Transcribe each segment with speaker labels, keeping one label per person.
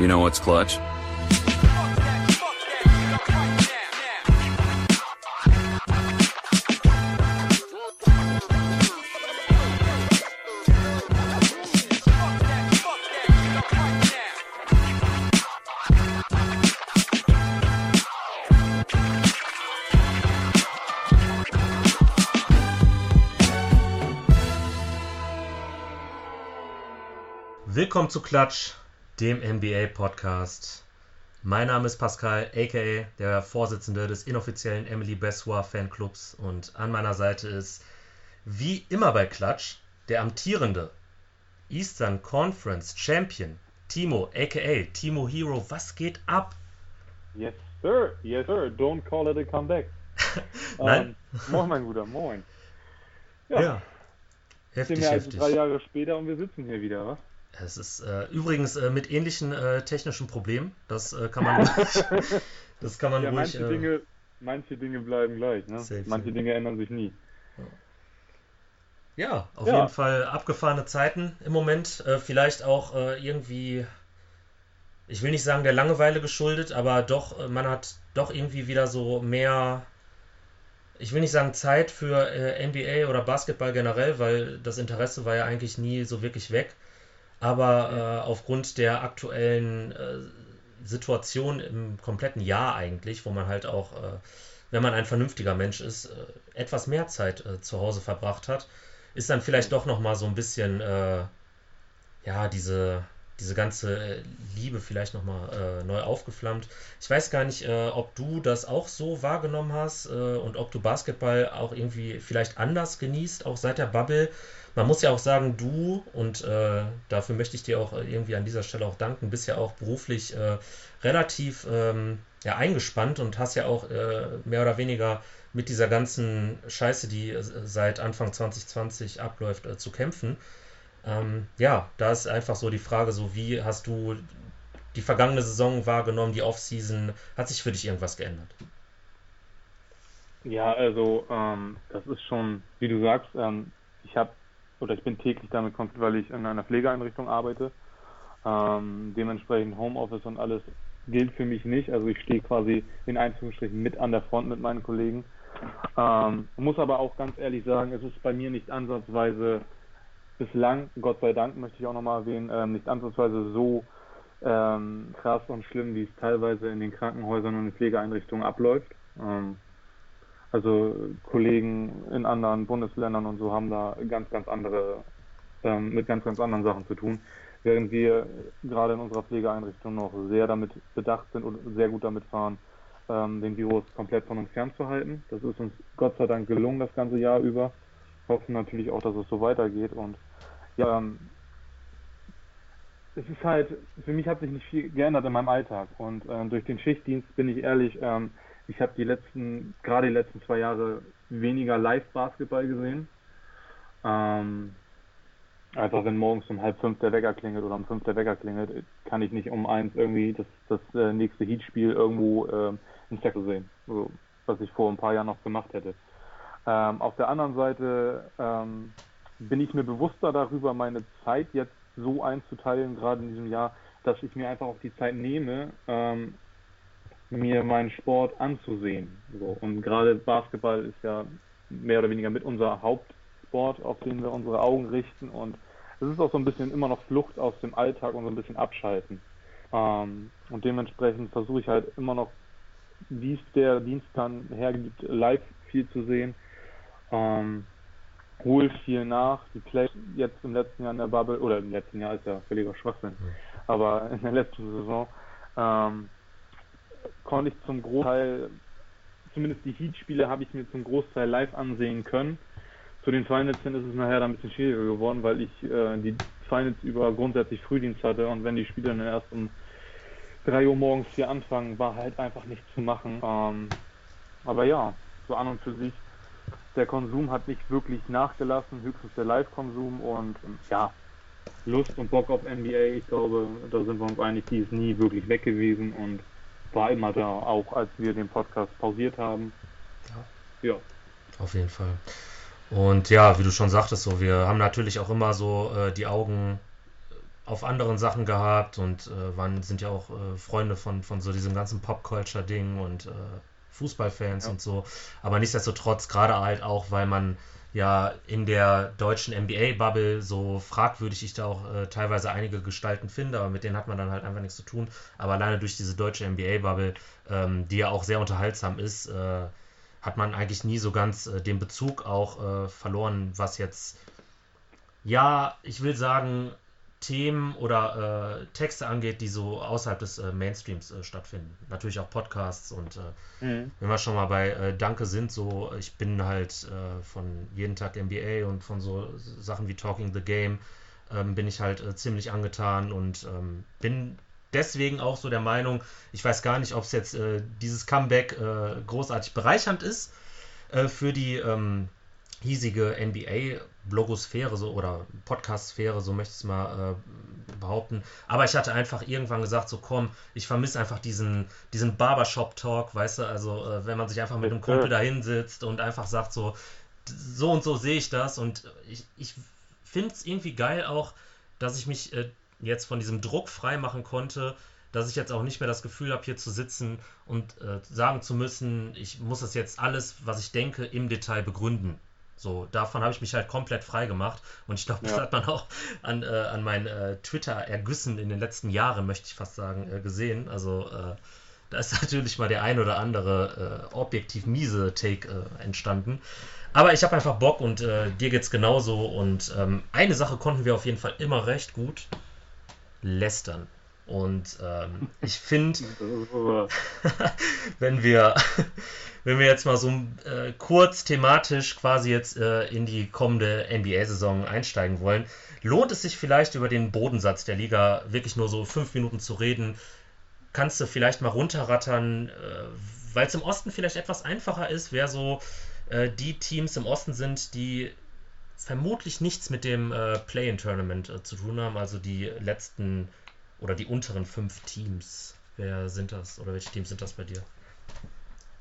Speaker 1: You know what's clutch?
Speaker 2: Willkommen zu Klatsch, dem NBA-Podcast. Mein Name ist Pascal, aka der Vorsitzende des inoffiziellen Emily Bessoir Fanclubs. Und an meiner Seite ist, wie immer bei Klatsch, der amtierende Eastern Conference Champion, Timo, aka Timo Hero. Was geht ab?
Speaker 3: Yes, sir. Yes, sir. Don't call it a comeback.
Speaker 2: Nein.
Speaker 3: Ähm, moin, mein Guter, moin.
Speaker 2: Ja,
Speaker 3: Ja,
Speaker 2: heftig,
Speaker 3: sind wir also
Speaker 2: heftig.
Speaker 3: drei Jahre später und wir sitzen hier wieder, was?
Speaker 2: Es ist äh, übrigens äh, mit ähnlichen äh, technischen Problemen. Das äh, kann man ruhig, das kann man
Speaker 3: Ja,
Speaker 2: ruhig.
Speaker 3: manche
Speaker 2: äh,
Speaker 3: Dinge, manche Dinge bleiben gleich, ne?
Speaker 2: Safe,
Speaker 3: manche
Speaker 2: safe.
Speaker 3: Dinge ändern sich nie.
Speaker 2: Ja, auf
Speaker 3: Ja.
Speaker 2: jeden Fall abgefahrene Zeiten im Moment. Äh, vielleicht auch äh, irgendwie, ich will nicht sagen der Langeweile geschuldet, aber doch, man hat doch irgendwie wieder so mehr, ich will nicht sagen Zeit für äh, NBA oder Basketball generell, weil das Interesse war ja eigentlich nie so wirklich weg. Aber äh, aufgrund der aktuellen äh, Situation im kompletten Jahr eigentlich, wo man halt auch, äh, wenn man ein vernünftiger Mensch ist, äh, etwas mehr Zeit äh, zu Hause verbracht hat, ist dann vielleicht doch noch mal so ein bisschen, äh, ja, diese, diese ganze Liebe vielleicht noch mal äh, neu aufgeflammt. Ich weiß gar nicht, äh, ob du das auch so wahrgenommen hast äh, und ob du Basketball auch irgendwie vielleicht anders genießt, auch seit der Bubble. Man muss ja auch sagen, du, und äh, dafür möchte ich dir auch äh, irgendwie an dieser Stelle auch danken, bist ja auch beruflich äh, relativ ähm, ja, eingespannt und hast ja auch äh, mehr oder weniger mit dieser ganzen Scheiße, die äh, seit Anfang 2020 abläuft, äh, zu kämpfen. Ähm, ja, da ist einfach so die Frage, so wie hast du die vergangene Saison wahrgenommen, die Offseason, hat sich für dich irgendwas geändert?
Speaker 3: Ja, also ähm, das ist schon, wie du sagst, ähm, oder ich bin täglich damit konfrontiert, weil ich in einer Pflegeeinrichtung arbeite. Ähm, dementsprechend Homeoffice und alles gilt für mich nicht. Also ich stehe quasi in Einzelstrichen mit an der Front mit meinen Kollegen. Ähm, muss aber auch ganz ehrlich sagen, es ist bei mir nicht ansatzweise bislang, Gott sei Dank möchte ich auch nochmal erwähnen, ähm, nicht ansatzweise so ähm, krass und schlimm, wie es teilweise in den Krankenhäusern und in Pflegeeinrichtungen abläuft. Ähm, also Kollegen in anderen Bundesländern und so haben da ganz, ganz andere, ähm, mit ganz, ganz anderen Sachen zu tun. Während wir gerade in unserer Pflegeeinrichtung noch sehr damit bedacht sind und sehr gut damit fahren, ähm, den Virus komplett von uns fernzuhalten. Das ist uns Gott sei Dank gelungen das ganze Jahr über. Hoffen natürlich auch, dass es so weitergeht und ja, ähm, es ist halt, für mich hat sich nicht viel geändert in meinem Alltag und äh, durch den Schichtdienst bin ich ehrlich, ähm, ich habe die letzten, gerade die letzten zwei Jahre weniger Live-Basketball gesehen. Ähm, einfach wenn morgens um halb fünf der Wecker klingelt oder um fünf der Wecker klingelt, kann ich nicht um eins irgendwie das, das äh, nächste Heatspiel irgendwo ähm, in Zettel sehen, so, was ich vor ein paar Jahren noch gemacht hätte. Ähm, auf der anderen Seite ähm, bin ich mir bewusster darüber, meine Zeit jetzt so einzuteilen, gerade in diesem Jahr, dass ich mir einfach auch die Zeit nehme, ähm, mir meinen Sport anzusehen. So. Und gerade Basketball ist ja mehr oder weniger mit unser Hauptsport, auf den wir unsere Augen richten. Und es ist auch so ein bisschen immer noch Flucht aus dem Alltag und so ein bisschen Abschalten. Ähm, und dementsprechend versuche ich halt immer noch, wie es der Dienst dann hergibt, live viel zu sehen. Ähm, hol viel nach. Die Plays jetzt im letzten Jahr in der Bubble, oder im letzten Jahr ist ja völliger Schwachsinn, aber in der letzten Saison ähm, konnte ich zum Großteil, zumindest die Heat-Spiele habe ich mir zum Großteil live ansehen können. Zu den Finals hin ist es nachher dann ein bisschen schwieriger geworden, weil ich äh, die Finals über grundsätzlich Frühdienst hatte und wenn die Spiele dann erst um 3 Uhr morgens hier anfangen, war halt einfach nichts zu machen. Ähm, aber ja, so an und für sich, der Konsum hat nicht wirklich nachgelassen, höchstens der Live-Konsum und ähm, ja, Lust und Bock auf NBA, ich glaube, da sind wir uns einig, die ist nie wirklich weg gewesen und war immer da, auch als wir den Podcast pausiert haben. Ja.
Speaker 2: Auf jeden Fall. Und ja, wie du schon sagtest, so, wir haben natürlich auch immer so äh, die Augen auf anderen Sachen gehabt und äh, waren, sind ja auch äh, Freunde von, von so diesem ganzen Pop-Culture-Ding und äh, Fußballfans ja. und so. Aber nichtsdestotrotz, gerade halt auch, weil man ja in der deutschen NBA-Bubble so fragwürdig ich da auch äh, teilweise einige Gestalten finde, aber mit denen hat man dann halt einfach nichts zu tun. Aber alleine durch diese deutsche NBA-Bubble, ähm, die ja auch sehr unterhaltsam ist, äh, hat man eigentlich nie so ganz äh, den Bezug auch äh, verloren, was jetzt, ja, ich will sagen, Themen oder äh, Texte angeht, die so außerhalb des äh, Mainstreams äh, stattfinden. Natürlich auch Podcasts und äh, mhm. wenn wir schon mal bei äh, Danke sind, so ich bin halt äh, von jeden Tag NBA und von so Sachen wie Talking the Game ähm, bin ich halt ziemlich angetan und ähm, bin deswegen auch so der Meinung, ich weiß gar nicht, ob es jetzt dieses Comeback großartig bereichernd ist für die ähm, hiesige NBA Blogosphäre so oder Podcastsphäre, so möchte ich es mal äh, behaupten. Aber ich hatte einfach irgendwann gesagt, so komm, ich vermisse einfach diesen, diesen Barbershop-Talk, weißt du, also äh, wenn man sich einfach mit einem Kumpel da hinsitzt und einfach sagt, so, so und so sehe ich das und ich, ich finde es irgendwie geil auch, dass ich mich äh, jetzt von diesem Druck frei machen konnte, dass ich jetzt auch nicht mehr das Gefühl habe, hier zu sitzen und äh, sagen zu müssen, ich muss das jetzt alles, was ich denke, im Detail begründen. So, davon habe ich mich halt komplett frei gemacht. Und ich glaube, das ja. hat man auch an, äh, an meinen äh, Twitter-Ergüssen in den letzten Jahren, möchte ich fast sagen, äh, gesehen. Also, äh, da ist natürlich mal der ein oder andere äh, objektiv miese Take äh, entstanden. Aber ich habe einfach Bock und dir geht's genauso. Und ähm, eine Sache konnten wir auf jeden Fall immer recht gut: lästern. Und ähm, ich finde, wenn wir wenn wir jetzt mal so äh, kurz thematisch quasi jetzt äh, in die kommende NBA-Saison einsteigen wollen, lohnt es sich vielleicht über den Bodensatz der Liga wirklich nur so fünf Minuten zu reden? Kannst du vielleicht mal runterrattern, äh, weil es im Osten vielleicht etwas einfacher ist, wer so äh, die Teams im Osten sind, die vermutlich nichts mit dem äh, Play-in-Tournament äh, zu tun haben, also die letzten oder die unteren fünf Teams. Wer sind das oder welche Teams sind das bei dir?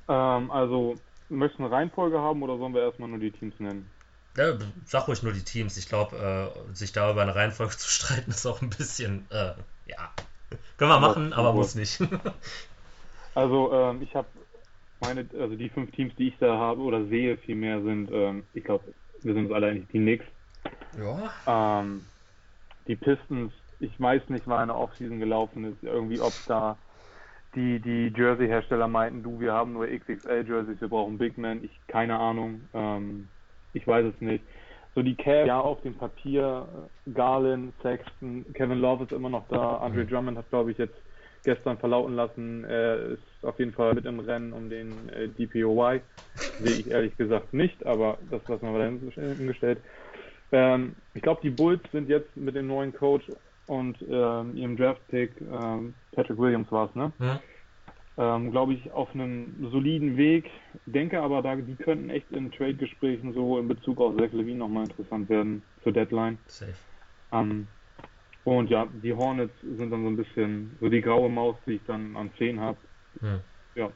Speaker 3: Ähm, also, möchtest du eine Reihenfolge haben oder sollen wir erstmal nur die Teams nennen?
Speaker 2: Ja, sag ruhig nur die Teams. Ich glaube, äh, sich da über eine Reihenfolge zu streiten, ist auch ein bisschen, äh, ja. Können wir machen, aber muss nicht.
Speaker 3: also, ähm, ich habe meine, also die fünf Teams, die ich da habe oder sehe, vielmehr sind, ähm, ich glaube, wir sind uns alle eigentlich die Knicks. Ja. Ähm, die Pistons, ich weiß nicht, wann eine Offseason gelaufen ist, irgendwie, ob da die, die Jersey-Hersteller meinten, du, wir haben nur XXL-Jerseys, wir brauchen Big Man. Ich, keine Ahnung. Ähm, ich weiß es nicht. So die Cavs, ja, auf dem Papier, Garland, Sexton, Kevin Love ist immer noch da. Andre Drummond hat, glaube ich, jetzt gestern verlauten lassen, er ist auf jeden Fall mit im Rennen um den äh, DPOY. Sehe ich ehrlich gesagt nicht, aber das lassen wir mal dahingestellt. Ähm, ich glaube, die Bulls sind jetzt mit dem neuen Coach und ähm, ihrem Draft-Pick, ähm, Patrick Williams war es, ne? Ja. Ähm, Glaube ich, auf einem soliden Weg. Denke aber, da, die könnten echt in Trade-Gesprächen so in Bezug auf Zach Levine nochmal interessant werden zur Deadline. Safe. Ähm, und ja, die Hornets sind dann so ein bisschen so die graue Maus, die ich dann an 10 habe. Ja. ja.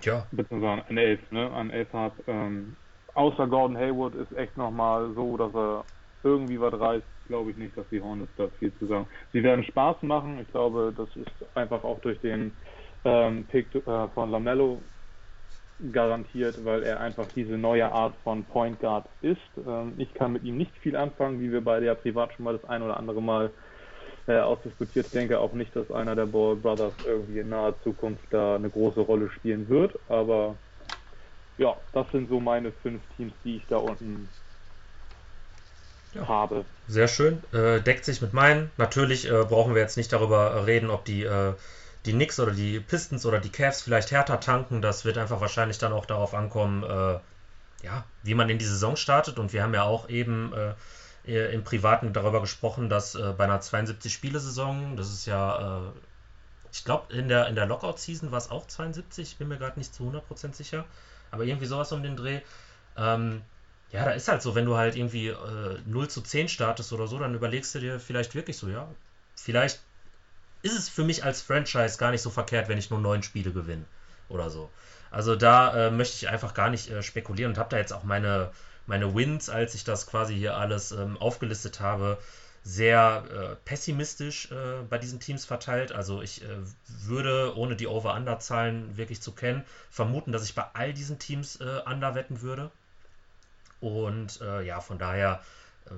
Speaker 3: Tja. Beziehungsweise an 11, ne? An 11 habe. Ähm, außer Gordon Hayward ist echt nochmal so, dass er irgendwie was reißt glaube ich nicht, dass die Hornets da viel zu sagen. Sie werden Spaß machen. Ich glaube, das ist einfach auch durch den ähm, Pick äh, von Lamello garantiert, weil er einfach diese neue Art von Point Guard ist. Ähm, ich kann mit ihm nicht viel anfangen, wie wir beide ja privat schon mal das ein oder andere Mal äh, ausdiskutiert. Ich denke auch nicht, dass einer der Ball Brothers irgendwie in naher Zukunft da eine große Rolle spielen wird, aber ja, das sind so meine fünf Teams, die ich da unten
Speaker 2: ja. habe. Sehr schön. Äh, deckt sich mit meinen. Natürlich äh, brauchen wir jetzt nicht darüber reden, ob die, äh, die Knicks oder die Pistons oder die Cavs vielleicht härter tanken. Das wird einfach wahrscheinlich dann auch darauf ankommen, äh, ja, wie man in die Saison startet. Und wir haben ja auch eben äh, im Privaten darüber gesprochen, dass äh, bei einer 72-Spiele-Saison, das ist ja, ich glaube, in der, in der Lockout-Season war es auch 72, ich bin mir gerade nicht zu 100% sicher, aber irgendwie sowas um den Dreh. Ähm, ja, da ist halt so, wenn du halt irgendwie äh, 0 zu 10 startest oder so, dann überlegst du dir vielleicht wirklich so, ja, vielleicht ist es für mich als Franchise gar nicht so verkehrt, wenn ich nur neun Spiele gewinne oder so. Also da äh, möchte ich einfach gar nicht äh, spekulieren und habe da jetzt auch meine, meine Wins, als ich das quasi hier alles ähm, aufgelistet habe, sehr äh, pessimistisch äh, bei diesen Teams verteilt. Also ich äh, würde, ohne die Over-Under-Zahlen wirklich zu kennen, vermuten, dass ich bei all diesen Teams äh, Under wetten würde. Und äh, ja, von daher äh,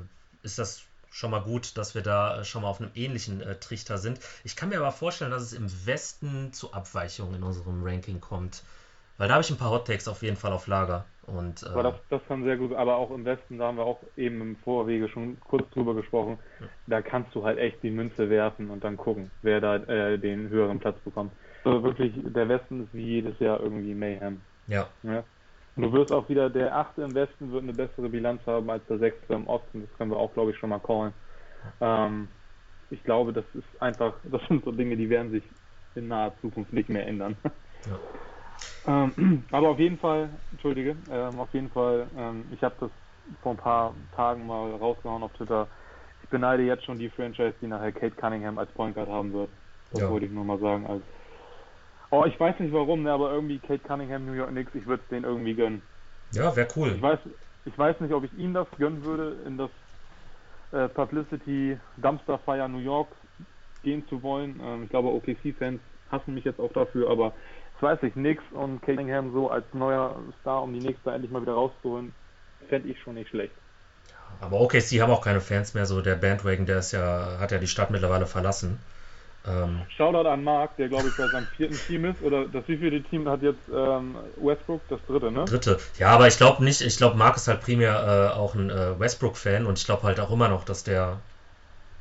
Speaker 2: ist das schon mal gut, dass wir da schon mal auf einem ähnlichen Trichter sind. Ich kann mir aber vorstellen, dass es im Westen zu Abweichungen in unserem Ranking kommt. Weil da habe ich ein paar Hot Takes auf jeden Fall auf Lager. Und,
Speaker 3: aber das, das kann sehr gut, aber auch im Westen, da haben wir auch eben im Vorwege schon kurz drüber gesprochen, ja. da kannst du halt echt die Münze werfen und dann gucken, wer da äh, den höheren Platz bekommt. Also wirklich, der Westen ist wie jedes Jahr irgendwie Mayhem.
Speaker 2: Ja. ja.
Speaker 3: Du wirst auch wieder, der Achte im Westen wird eine bessere Bilanz haben als der Sechste im Osten, das können wir auch, glaube ich, schon mal callen. Ähm, ich glaube, das ist einfach, das sind so Dinge, die werden sich in naher Zukunft nicht mehr ändern. Ja. Ähm, aber auf jeden Fall, entschuldige, ähm, auf jeden Fall, ähm, ich habe das vor ein paar Tagen mal rausgehauen auf Twitter. Ich beneide jetzt schon die Franchise, die nachher Kate Cunningham als Point Guard haben wird. Das ja. wollte ich nur mal sagen. Als oh, ich weiß nicht warum, ne, aber irgendwie Kate Cunningham, New York Knicks, ich würde es denen irgendwie gönnen.
Speaker 2: Ja, wäre cool.
Speaker 3: Ich weiß, ich weiß nicht, ob ich ihm das gönnen würde, in das äh, Publicity Dumpster Fire New York gehen zu wollen. Ähm, ich glaube, OKC-Fans hassen mich jetzt auch dafür, aber ich weiß nicht, Nix und Cunningham so als neuer Star, um die nächste endlich mal wieder rauszuholen, fände ich schon nicht schlecht.
Speaker 2: Aber sie haben auch keine Fans mehr, so der Bandwagon, der ist ja, hat ja die Stadt mittlerweile verlassen.
Speaker 3: Ähm, Shoutout an Mark, der glaube ich bei seinem vierten Team ist, oder das wievielte Team hat jetzt ähm, Westbrook? Das dritte, ne?
Speaker 2: Dritte. Ja, aber ich glaube nicht, ich glaube Mark ist halt primär äh, auch ein äh, Westbrook-Fan und ich glaube halt auch immer noch, dass der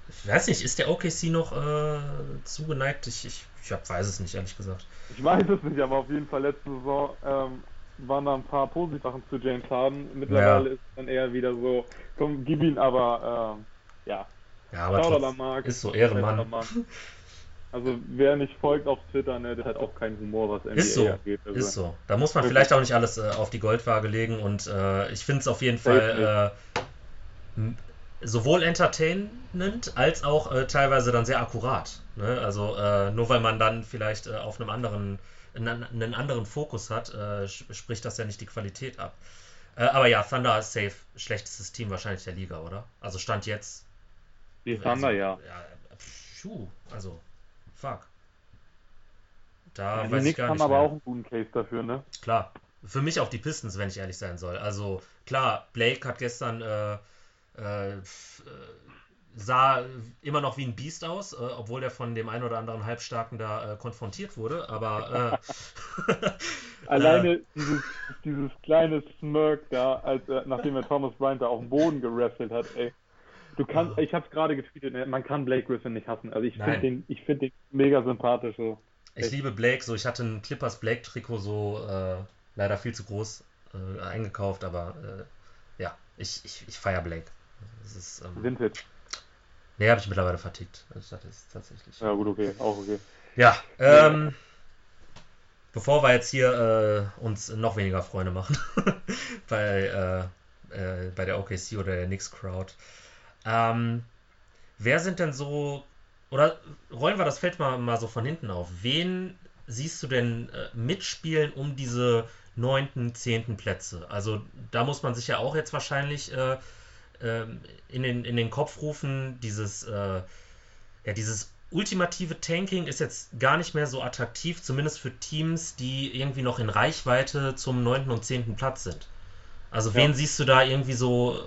Speaker 2: ich weiß nicht, ist der OKC noch äh, zugeneigt? Ich, ich, ich hab, weiß es nicht, ehrlich gesagt.
Speaker 3: Ich weiß es nicht, aber auf jeden Fall letzte Saison ähm, waren da ein paar positive Sachen zu James Harden. Mittlerweile ja. ist es dann eher wieder so, komm, gib ihn, aber äh, ja.
Speaker 2: Ja, aber trotz, Mark, ist so Ehrenmann.
Speaker 3: Also wer nicht folgt auf Twitter, ne, der hat auch keinen Humor, was NBA
Speaker 2: ist so,
Speaker 3: angeht.
Speaker 2: Also. Ist so. Da muss man vielleicht auch nicht alles äh, auf die Goldwaage legen und äh, ich finde es auf jeden Fall äh, sowohl entertainend als auch äh, teilweise dann sehr akkurat. Ne? Also äh, nur weil man dann vielleicht äh, auf einem anderen einen, anderen Fokus hat, spricht das ja nicht die Qualität ab. Aber ja, Thunder ist safe schlechtestes Team wahrscheinlich der Liga, oder? Also stand jetzt.
Speaker 3: Die Thunder, also, ja.
Speaker 2: ja pfuh, also fuck. Da
Speaker 3: ja, weiß ich gar haben nicht aber mehr. auch einen guten Case dafür, ne?
Speaker 2: Klar. Für mich auch die Pistons, wenn ich ehrlich sein soll. Also klar, Blake hat gestern äh, äh, äh, sah immer noch wie ein Biest aus, äh, obwohl er von dem einen oder anderen Halbstarken da äh, konfrontiert wurde, aber
Speaker 3: äh, alleine dieses, dieses kleine Smirk da, als nachdem er Thomas Bryant da auf dem Boden gewrestelt hat, ey. Du kannst, oh. ich hab's gerade getweetet, ne, man kann Blake Griffin nicht hassen. Also ich finde den, ich finde den mega sympathisch so.
Speaker 2: Ich Echt. liebe Blake, so ich hatte ein Clippers Blake Trikot so leider viel zu groß eingekauft, aber ja, ich, ich, ich feiere Blake.
Speaker 3: Das ist, ähm, Vintage.
Speaker 2: Nee, habe ich mittlerweile vertickt. Also das ist tatsächlich.
Speaker 3: Ja, gut, okay, auch okay.
Speaker 2: Ja, ähm, bevor wir jetzt hier äh, uns noch weniger Freunde machen bei, äh, äh, bei der OKC oder der Knicks Crowd. Ähm, wer sind denn so, oder rollen wir das Feld mal, mal so von hinten auf. Wen siehst du denn äh, mitspielen um diese neunten, zehnten Plätze? Also da muss man sich ja auch jetzt wahrscheinlich äh, ähm, in, den, in den Kopf rufen, dieses, äh, ja, dieses ultimative Tanking ist jetzt gar nicht mehr so attraktiv, zumindest für Teams, die irgendwie noch in Reichweite zum 9. und 10. Platz sind. Also wen siehst du da irgendwie so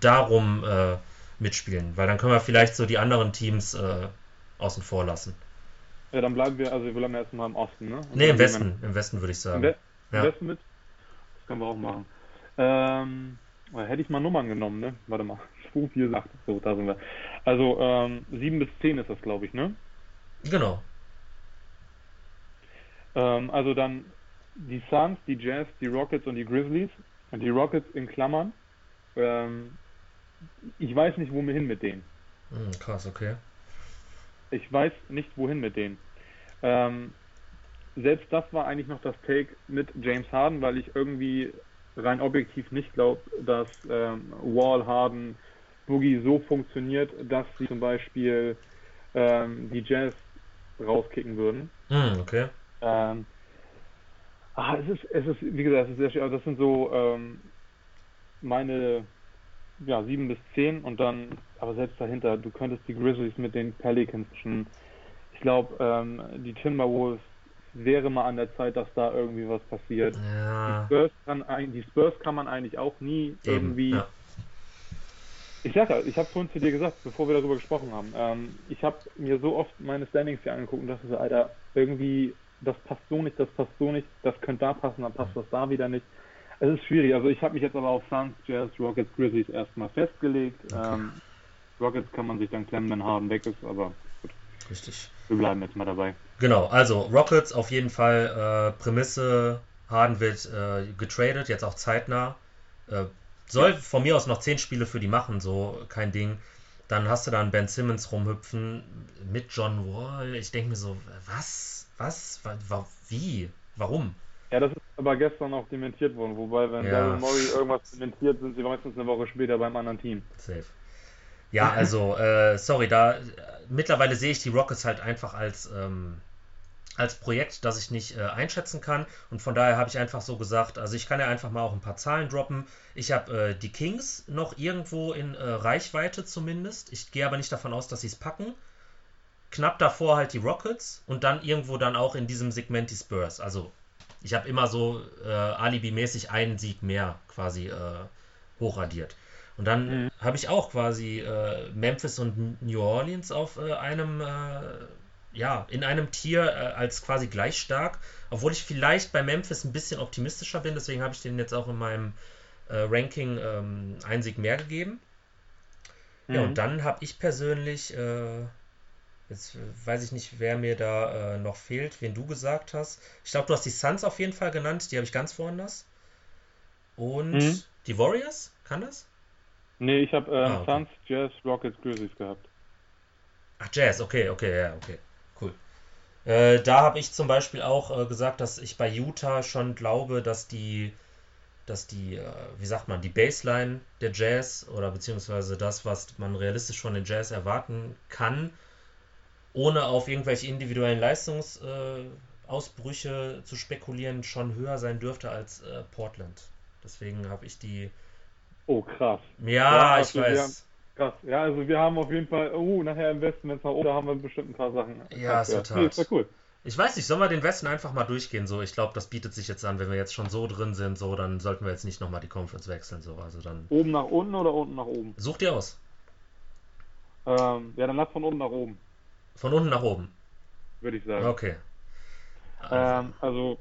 Speaker 2: darum äh, mitspielen? Weil dann können wir vielleicht so die anderen Teams äh, außen vor lassen.
Speaker 3: Ja, dann bleiben wir, also wir bleiben erstmal im Osten, ne?
Speaker 2: Und ne, im Westen, im Westen würde ich sagen. Im, We
Speaker 3: ja. Westen mit? Das können wir auch machen. Ähm, Hätte ich mal Nummern genommen, ne? Warte mal. 2, 4, 8. So, da sind wir. Also, ähm, 7 bis 10 ist das, glaube ich, ne?
Speaker 2: Genau.
Speaker 3: Ähm, also dann die Suns, die Jazz, die Rockets und die Grizzlies. Und die Rockets in Klammern. Ähm, ich weiß nicht, wohin mit denen.
Speaker 2: Hm, krass, okay.
Speaker 3: Ich weiß nicht, wohin mit denen. Ähm, selbst das war eigentlich noch das Take mit James Harden, weil ich irgendwie rein objektiv nicht glaube, dass ähm, Wall, Harden, Boogie so funktioniert, dass sie zum Beispiel ähm, die Jazz rauskicken würden.
Speaker 2: Mm, okay.
Speaker 3: Ähm, ah, es ist, es ist, wie gesagt, es ist sehr schön, also das sind so ähm, meine ja, 7 bis 10 und dann, aber selbst dahinter, du könntest die Grizzlies mit den Pelicans schon, ich glaube, ähm, die Timberwolves wäre mal an der Zeit, dass da irgendwie was passiert.
Speaker 2: Ja.
Speaker 3: Die, Spurs kann, die Spurs kann man eigentlich auch nie
Speaker 2: Eben,
Speaker 3: irgendwie.
Speaker 2: ja.
Speaker 3: Ich sag ja, ich habe vorhin zu dir gesagt, bevor wir darüber gesprochen haben, ähm, ich habe mir so oft meine Standings hier angeguckt und dachte so, Alter, irgendwie, das passt so nicht, das passt so nicht, das könnte da passen, dann passt das da wieder nicht. Es ist schwierig. Also ich habe mich jetzt aber auf Suns, Jazz, Rockets, Grizzlies erstmal festgelegt.
Speaker 2: Okay.
Speaker 3: Ähm, Rockets kann man sich dann klemmen, wenn Harden weg ist, aber gut,
Speaker 2: Richtig.
Speaker 3: wir bleiben jetzt mal dabei.
Speaker 2: Genau, also Rockets auf jeden Fall äh, Prämisse, Harden wird äh, getradet, jetzt auch zeitnah. Äh, soll von mir aus noch 10 Spiele für die machen, so kein Ding. Dann hast du dann Ben Simmons rumhüpfen mit John Wall. Ich denke mir so, was? Was? Wa- wa- Wie? Warum?
Speaker 3: Ja, das ist aber gestern auch dementiert worden, wobei, wenn
Speaker 2: Ja.
Speaker 3: Daryl Morey irgendwas dementiert, sind sie meistens eine Woche später beim anderen Team.
Speaker 2: Safe. Ja, also, äh, sorry, da äh, mittlerweile sehe ich die Rockets halt einfach als, ähm, als Projekt, das ich nicht äh, einschätzen kann. Und von daher habe ich einfach so gesagt, also ich kann ja einfach mal auch ein paar Zahlen droppen. Ich habe äh, die Kings noch irgendwo in äh, Reichweite zumindest. Ich gehe aber nicht davon aus, dass sie es packen. Knapp davor halt die Rockets und dann irgendwo dann auch in diesem Segment die Spurs. Also ich habe immer so äh, alibimäßig einen Sieg mehr quasi äh, hochradiert. Und dann
Speaker 3: Mhm.
Speaker 2: habe ich auch quasi äh, Memphis und New Orleans auf äh, einem, äh, ja, in einem Tier äh, als quasi gleich stark, obwohl ich vielleicht bei Memphis ein bisschen optimistischer bin, deswegen habe ich denen jetzt auch in meinem äh, Ranking ähm, einen Sieg mehr gegeben. Ja,
Speaker 3: Mhm.
Speaker 2: und dann habe ich persönlich, äh, jetzt weiß ich nicht, wer mir da äh, noch fehlt, wen du gesagt hast. Ich glaube, du hast die Suns auf jeden Fall genannt, die habe ich ganz woanders. Und
Speaker 3: Mhm.
Speaker 2: die Warriors, kann das?
Speaker 3: Nee, ich habe ähm,
Speaker 2: Ah, okay.
Speaker 3: Suns, Jazz, Rockets, Grizzlies gehabt.
Speaker 2: Ach, Jazz, okay, okay, ja, okay, cool. Äh, da habe ich zum Beispiel auch äh, gesagt, dass ich bei Utah schon glaube, dass die, dass die, äh, wie sagt man, die Baseline der Jazz oder beziehungsweise das, was man realistisch von den Jazz erwarten kann, ohne auf irgendwelche individuellen Leistungsausbrüche äh, zu spekulieren, schon höher sein dürfte als äh, Portland. Deswegen habe ich die.
Speaker 3: Oh, krass.
Speaker 2: Ja,
Speaker 3: Ja,
Speaker 2: ich
Speaker 3: also wir
Speaker 2: weiß.
Speaker 3: Krass. Ja, also wir haben auf jeden Fall, oh, nachher im Westen, wenn es nach oben, da haben wir bestimmt ein paar Sachen.
Speaker 2: Ja, ist total.
Speaker 3: Nee, ist ja cool.
Speaker 2: Ich weiß nicht, sollen wir den Westen einfach mal durchgehen? So, ich glaube, das bietet sich jetzt an, wenn wir jetzt schon so drin sind, so, dann sollten wir jetzt nicht nochmal die Conference wechseln, so, also dann
Speaker 3: Oben nach unten oder unten nach oben?
Speaker 2: such dir aus.
Speaker 3: Ähm, ja, dann lass von unten nach oben,
Speaker 2: Von unten nach oben.
Speaker 3: würde ich sagen.
Speaker 2: Okay. Also,
Speaker 3: Ähm, also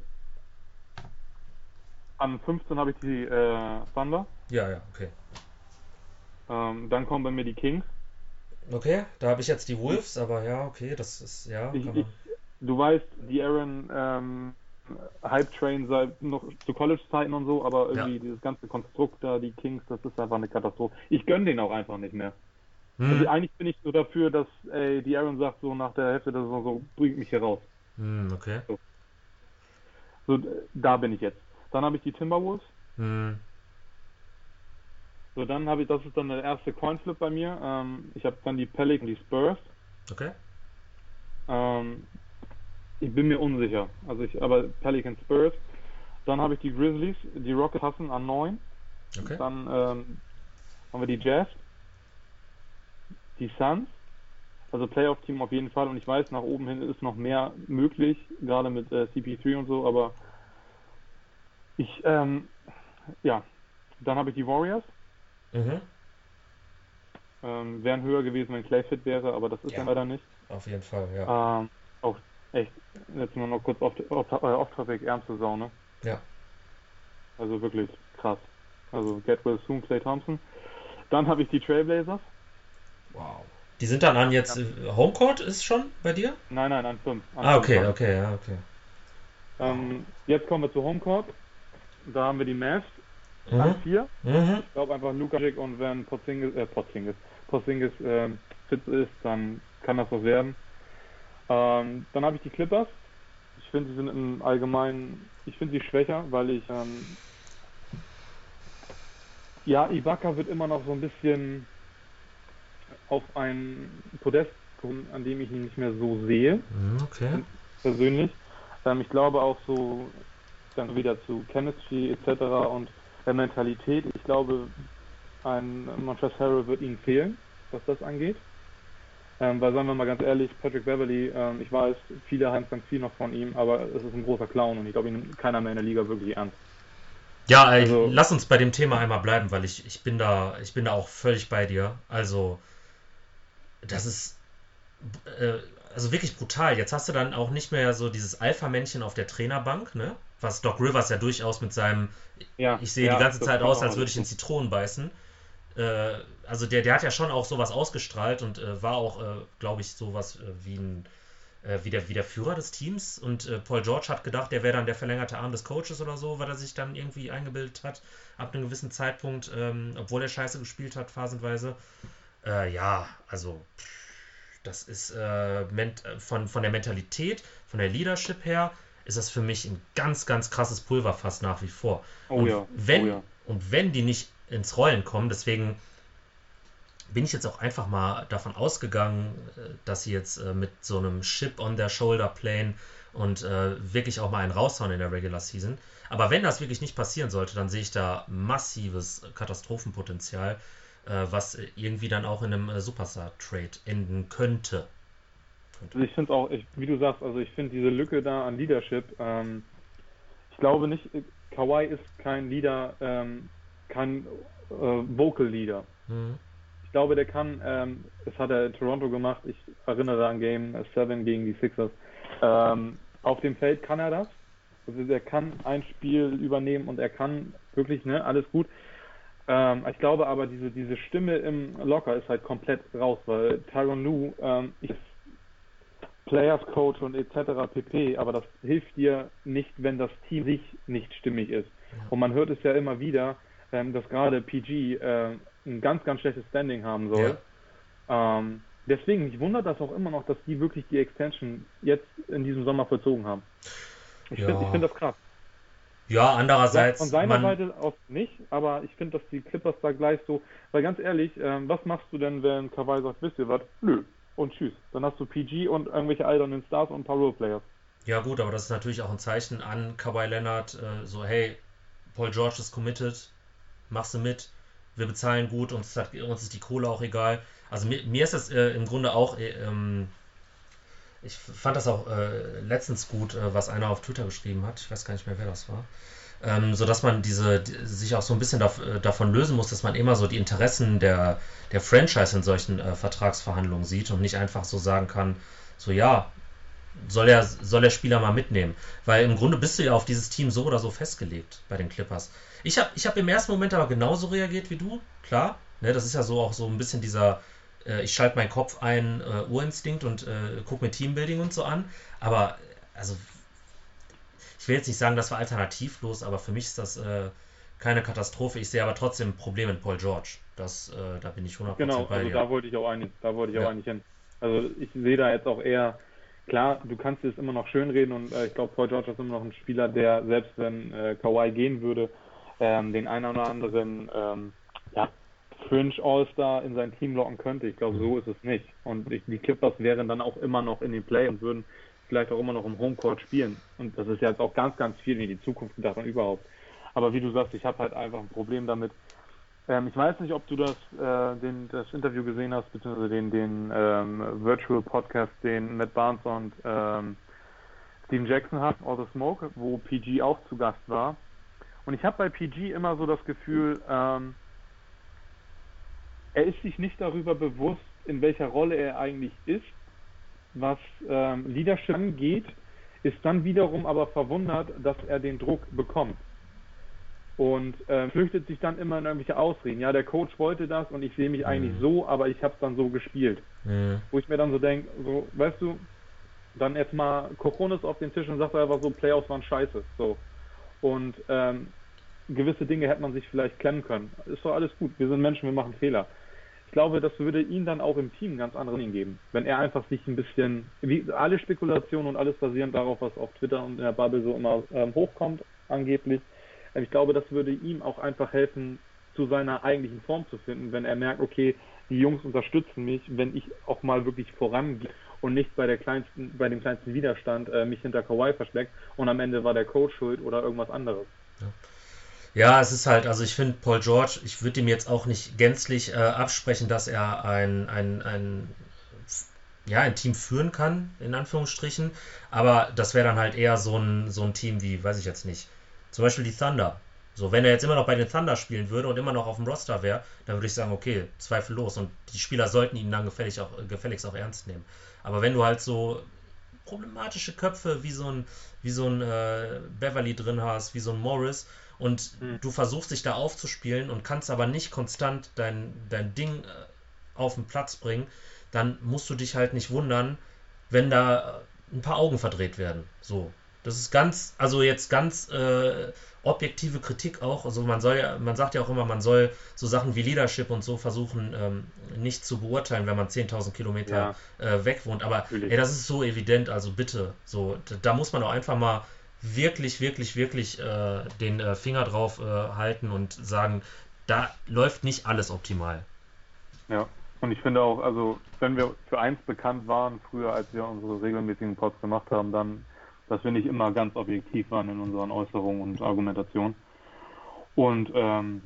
Speaker 3: an 15 habe ich die äh, Thunder.
Speaker 2: ja, ja, okay.
Speaker 3: Ähm, dann kommen bei mir die Kings.
Speaker 2: Okay, da habe ich jetzt die Wolves, aber ja, okay, das ist, ja,
Speaker 3: Ich,
Speaker 2: kann
Speaker 3: ich, du weißt, die Aaron ähm, Hype Train seit noch zu College-Zeiten und so, aber irgendwie dieses ganze Konstrukt da, die Kings, das ist einfach eine Katastrophe. Ich gönne den auch einfach nicht mehr. Also
Speaker 2: Hm,
Speaker 3: eigentlich bin ich so dafür, dass ey, die Aaron sagt so nach der Hälfte der Saison so, bringt mich hier raus.
Speaker 2: hm, okay.
Speaker 3: So, äh, da bin ich jetzt. Dann habe ich die Timberwolves.
Speaker 2: Hm,
Speaker 3: So, dann habe ich, das ist dann der erste Coinflip bei mir. Ähm, ich habe dann die Pelicans, die Spurs.
Speaker 2: okay.
Speaker 3: Ähm, ich bin mir unsicher. Also ich, aber Pelicans, Spurs. Dann habe ich die Grizzlies, die Rockets hassen an 9.
Speaker 2: Okay.
Speaker 3: Dann ähm, haben wir die Jazz, die Suns. Also Playoff-Team auf jeden Fall. Und ich weiß, nach oben hin ist noch mehr möglich, gerade mit äh, CP3 und so. Aber ich, ähm, ja. Dann habe ich die Warriors.
Speaker 2: Mhm,
Speaker 3: Ähm, wären höher gewesen, wenn Clay fit wäre, aber das ist
Speaker 2: Ja.
Speaker 3: ja leider nicht.
Speaker 2: auf jeden Fall, ja.
Speaker 3: Ähm, auch echt, jetzt nur noch kurz äh, off-topic, ärmste Sau, ne?
Speaker 2: Ja.
Speaker 3: Also wirklich krass. Also get well soon, Clay Thompson. Dann habe ich die Trailblazers.
Speaker 2: Wow. Die sind dann an jetzt, äh, Homecourt ist schon bei dir?
Speaker 3: Nein, nein, an 5.
Speaker 2: Ah, okay, okay, ja, okay.
Speaker 3: Ähm, jetzt kommen wir zu Homecourt. Da haben wir die Mavs an
Speaker 2: Mhm,
Speaker 3: 4.
Speaker 2: mhm,
Speaker 3: Ich glaube einfach Luka Doncic und wenn Porzingis, äh, Porzingis, Porzingis ähm, fit ist, dann kann das was werden. Ähm, dann habe ich die Clippers. Ich finde, sie sind im Allgemeinen, ich finde sie schwächer, weil ich, ähm, ja, Ibaka wird immer noch so ein bisschen auf ein Podest an dem ich ihn nicht mehr so sehe
Speaker 2: mhm, okay.
Speaker 3: persönlich. Ähm, ich glaube auch so dann wieder zu Chemistry etc. und der Mentalität. Ich glaube, ein Montrezl wird ihnen fehlen, was das angeht. Ähm, weil sagen wir mal ganz ehrlich, Patrick Beverly, ähm, ich weiß, viele haben ganz viel noch von ihm, aber es ist ein großer Clown und ich glaube, ihn nimmt keiner mehr in der Liga wirklich ernst.
Speaker 2: Ja, also, lass uns bei dem Thema einmal bleiben, weil ich, ich bin da, ich bin da auch völlig bei dir. Also, das ist äh, also wirklich brutal. Jetzt hast du dann auch nicht mehr so dieses Alpha-Männchen auf der Trainerbank, ne? Was Doc Rivers ja durchaus mit seinem, ja, ich sehe ja, die ganze Zeit aus, als würde ich in Zitronen beißen. Äh, also der, der hat ja schon auch sowas ausgestrahlt und äh, war auch, äh, glaube ich, sowas äh, wie ein äh, wie, der, wie der Führer des Teams und äh, Paul George hat gedacht, der wäre dann der verlängerte Arm des Coaches oder so, weil er sich dann irgendwie eingebildet hat ab einem gewissen Zeitpunkt, ähm, obwohl er scheiße gespielt hat, phasenweise. Ja, also das ist von, von der Mentalität, von der Leadership her, ist das für mich ein ganz, ganz krasses Pulverfass nach wie vor. Oh und, ja. Wenn, oh ja. und wenn die nicht ins Rollen kommen. Deswegen bin ich jetzt auch einfach mal davon ausgegangen, äh, dass sie jetzt äh, mit so einem Chip on their shoulder playen und äh, wirklich auch mal einen raushauen in der Regular Season. Aber wenn das wirklich nicht passieren sollte, dann sehe ich da massives Katastrophenpotenzial, was irgendwie dann auch in einem Superstar-Trade enden könnte.
Speaker 3: Also ich finde auch, ich, wie du sagst, also ich finde diese Lücke da an Leadership, ähm, ich glaube nicht, Kawhi ist kein Leader, ähm, kann äh, Vocal Leader. Mhm. Ich glaube, der kann, ähm, das hat er in Toronto gemacht, ich erinnere an Game 7 gegen die Sixers. Ähm, auf dem Feld kann er das. Also der kann ein Spiel übernehmen und er kann wirklich, ne, alles gut. Ähm, ich glaube aber, diese, diese Stimme im Locker ist halt komplett raus, weil Tyron Lou ähm, ist Players Coach und etc. pp. Aber das hilft dir nicht, wenn das Team sich nicht stimmig ist. Und man hört es ja immer wieder, ähm, dass gerade PG äh, ein ganz, ganz schlechtes Standing haben soll. Ja. Ähm, deswegen, mich wundert das auch immer noch, dass die wirklich die Extension jetzt in diesem Sommer vollzogen haben. Ich ja. finde find das krass.
Speaker 2: Ja, andererseits.
Speaker 3: Von seiner Seite aus nicht, aber ich finde, dass die Clippers da gleich so, weil ganz ehrlich, ähm, was machst du denn, wenn Kawhi sagt, wisst ihr was? Nö. Und tschüss. Dann hast du PG und irgendwelche alternden Stars und ein paar Roleplayers.
Speaker 2: Ja, gut, aber das ist natürlich auch ein Zeichen an Kawhi Leonard, äh, so, hey, Paul George ist committed, machst du mit, wir bezahlen gut, uns, hat, uns ist die Kohle auch egal. Also mir, mir ist das äh, im Grunde auch, äh, ähm, ich fand das auch äh, letztens gut, äh, was einer auf Twitter geschrieben hat, ich weiß gar nicht mehr, wer das war. Ähm, so dass man diese die, sich auch so ein bisschen dav äh, davon lösen muss, dass man immer so die Interessen der, der Franchise in solchen äh, Vertragsverhandlungen sieht und nicht einfach so sagen kann, so ja, soll er, soll der Spieler mal mitnehmen. Weil im Grunde bist du ja auf dieses Team so oder so festgelegt bei den Clippers. Ich habe ich hab im ersten Moment aber genauso reagiert wie du, klar. Ne, das ist ja so auch so ein bisschen dieser, äh, ich schalte meinen Kopf ein, äh, Urinstinkt und äh, gucke mir Teambuilding und so an. Aber, also, ich will jetzt nicht sagen, das war alternativlos, aber für mich ist das äh, keine Katastrophe. Ich sehe aber trotzdem ein Problem in Paul George. Das, äh, da bin ich 100%
Speaker 3: genau, bei also dir. da wollte ich auch eigentlich, da wollte ich auch ja. eigentlich hin. Also ich sehe da jetzt auch eher, klar, du kannst es immer noch schönreden und äh, ich glaube, Paul George ist immer noch ein Spieler, der selbst wenn äh, Kawhi gehen würde, ähm, den einen oder anderen ähm, ja, Fringe All-Star in sein Team locken könnte. Ich glaube, so ist es nicht. Und ich, die Clippers wären dann auch immer noch in den Play und würden vielleicht auch immer noch im Homecourt spielen. Und das ist jetzt auch ganz, ganz viel in die Zukunft gedacht und überhaupt. Aber wie du sagst, ich habe halt einfach ein Problem damit. Ähm, ich weiß nicht, ob du das, äh, den, das Interview gesehen hast, beziehungsweise den, den ähm, Virtual Podcast, den Matt Barnes und ähm, Steven Jackson hat, All the Smoke, wo PG auch zu Gast war. Und ich habe bei PG immer so das Gefühl, ähm, er ist sich nicht darüber bewusst, in welcher Rolle er eigentlich ist, was ähm, Leadership angeht, ist dann wiederum aber verwundert, dass er den Druck bekommt. Und äh, flüchtet sich dann immer in irgendwelche Ausreden. Ja, der Coach wollte das und ich sehe mich eigentlich mhm. so, aber ich habe es dann so gespielt. Mhm. Wo ich mir dann so denke, so, weißt du, dann jetzt mal Cojones auf den Tisch und sagt einfach so, Playoffs waren scheiße. So. Und ähm, gewisse Dinge hätte man sich vielleicht klemmen können. Ist doch alles gut. Wir sind Menschen, wir machen Fehler. Ich glaube, das würde ihn dann auch im Team ganz anderen geben, wenn er einfach sich ein bisschen, wie alle Spekulationen und alles basierend darauf, was auf Twitter und in der Bubble so immer ähm, hochkommt, angeblich. Ähm, ich glaube, das würde ihm auch einfach helfen, zu seiner eigentlichen Form zu finden, wenn er merkt, okay, die Jungs unterstützen mich, wenn ich auch mal wirklich vorangehe und nicht bei der kleinsten, bei dem kleinsten Widerstand äh, mich hinter Kawhi versteckt und am Ende war der Coach schuld oder irgendwas anderes.
Speaker 2: Ja. Ja, es ist halt, also ich finde Paul George, ich würde ihm jetzt auch nicht gänzlich äh, absprechen, dass er ein, ein, ein, ja, ein Team führen kann, in Anführungsstrichen. Aber das wäre dann halt eher so ein, so ein Team wie, weiß ich jetzt nicht, zum Beispiel die Thunder. So, wenn er jetzt immer noch bei den Thunder spielen würde und immer noch auf dem Roster wäre, dann würde ich sagen, okay, zweifellos. Und die Spieler sollten ihn dann gefällig auch, gefälligst auch ernst nehmen. Aber wenn du halt so problematische Köpfe wie so ein, wie so ein äh, Beverly drin hast, wie so ein Morris, und mhm. du versuchst dich da aufzuspielen und kannst aber nicht konstant dein, dein Ding äh, auf den Platz bringen, dann musst du dich halt nicht wundern, wenn da äh, ein paar Augen verdreht werden. So. Das ist ganz, also jetzt ganz äh, objektive Kritik auch. Also man soll ja, man sagt ja auch immer, man soll so Sachen wie Leadership und so versuchen ähm, nicht zu beurteilen, wenn man 10.000 Kilometer ja. äh, weg wohnt. Aber ey, das ist so evident, also bitte, so da, da muss man auch einfach mal wirklich, wirklich, wirklich äh, den äh, Finger drauf äh, halten und sagen, da läuft nicht alles optimal.
Speaker 3: Ja, und ich finde auch, also wenn wir für eins bekannt waren, früher als wir unsere regelmäßigen Pods gemacht haben, dann, dass wir nicht immer ganz objektiv waren in unseren Äußerungen und Argumentationen. Und ähm,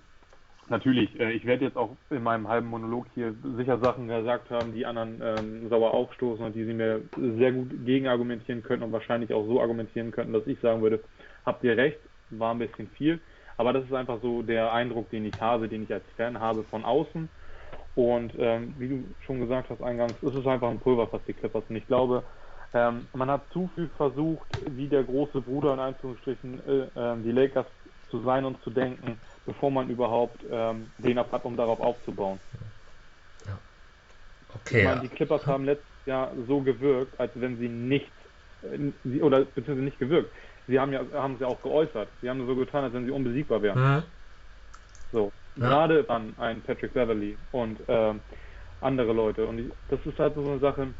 Speaker 3: Natürlich, äh, ich werde jetzt auch in meinem halben Monolog hier sicher Sachen gesagt haben, die anderen ähm, sauer aufstoßen und die sie mir sehr gut gegenargumentieren könnten und wahrscheinlich auch so argumentieren könnten, dass ich sagen würde, habt ihr recht, war ein bisschen viel. Aber das ist einfach so der Eindruck, den ich habe, den ich als Fan habe von außen. Und ähm, wie du schon gesagt hast eingangs, ist es einfach ein Pulverfass, die Clippers. Und ich glaube, ähm, man hat zu viel versucht, wie der große Bruder in Anführungsstrichen äh, äh, die Lakers zu sein und zu denken bevor man überhaupt ähm, den hat, um darauf aufzubauen.
Speaker 2: Ja. Okay.
Speaker 3: Ich meine, die Clippers haben letztes Jahr so gewirkt, als wenn sie nichts, äh, oder beziehungsweise nicht gewirkt. Sie haben ja haben sie auch geäußert. Sie haben so getan, als wenn sie unbesiegbar wären. Mhm. So. Ja. Gerade dann ein Patrick Beverly und ähm, andere Leute. Und ich, das ist halt so eine Sache,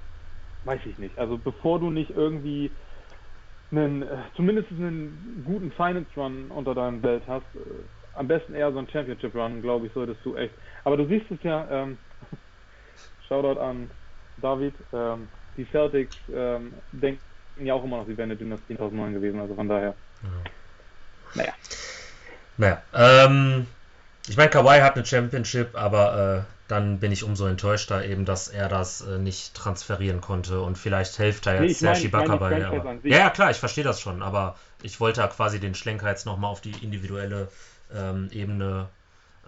Speaker 3: weiß ich nicht. Also bevor du nicht irgendwie einen, äh, zumindest einen guten Finance Run unter deinem Belt hast, äh, am besten eher so ein Championship Run, glaube ich, solltest du echt. Aber du siehst es ja, ähm, Shoutout an David, ähm, die Celtics ähm, denken ja auch immer noch, sie wären eine Dynastie 2009 gewesen, also von daher. Ja.
Speaker 2: Naja. Naja, ähm, ich meine, Kawhi hat eine Championship, aber äh, dann bin ich umso enttäuschter eben, dass er das äh, nicht transferieren konnte und vielleicht hilft da jetzt nee, Serge Ibaka bei. Aber, ja, ja, klar, ich verstehe das schon, aber ich wollte ja quasi den Schlenker jetzt nochmal auf die individuelle ähm, Ebene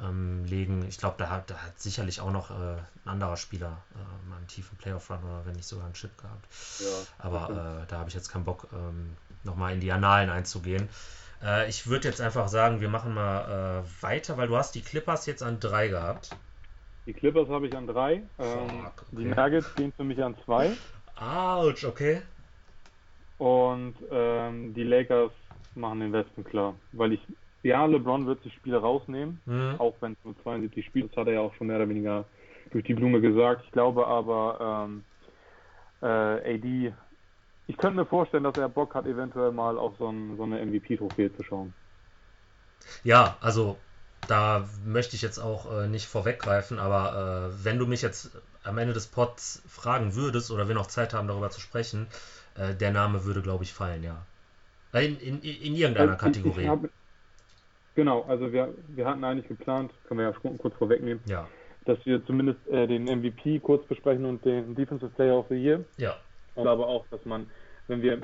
Speaker 2: ähm, legen. Ich glaube, da hat, da hat sicherlich auch noch äh, ein anderer Spieler äh, mal einen tiefen Playoff-Run oder wenn nicht sogar einen Chip gehabt. Ja, Aber äh, da habe ich jetzt keinen Bock, ähm, nochmal in die Annalen einzugehen. Äh, ich würde jetzt einfach sagen, wir machen mal äh, weiter, weil du hast die Clippers jetzt an drei gehabt.
Speaker 3: Die Clippers habe ich an drei. Ähm, okay. Die Nuggets gehen für mich an zwei.
Speaker 2: Autsch, okay.
Speaker 3: Und ähm, die Lakers machen den Westen klar, weil ich ja, LeBron wird sich Spiele rausnehmen, mhm. auch wenn es nur 72 Spiele ist, hat er ja auch schon mehr oder weniger durch die Blume gesagt. Ich glaube aber, ähm, äh, AD, ich könnte mir vorstellen, dass er Bock hat, eventuell mal auf so, ein, so eine MVP-Trophäe zu schauen.
Speaker 2: Ja, also da möchte ich jetzt auch äh, nicht vorweggreifen, aber äh, wenn du mich jetzt am Ende des Pods fragen würdest oder wir noch Zeit haben, darüber zu sprechen, äh, der Name würde, glaube ich, fallen, ja. In, in, in irgendeiner also, Kategorie. Ich, ich hab,
Speaker 3: Genau, also wir, wir hatten eigentlich geplant, können wir ja kurz vorwegnehmen,
Speaker 2: ja.
Speaker 3: dass wir zumindest äh, den MVP kurz besprechen und den Defensive Player of the Year.
Speaker 2: Ja.
Speaker 3: Und aber auch, dass man, wenn wir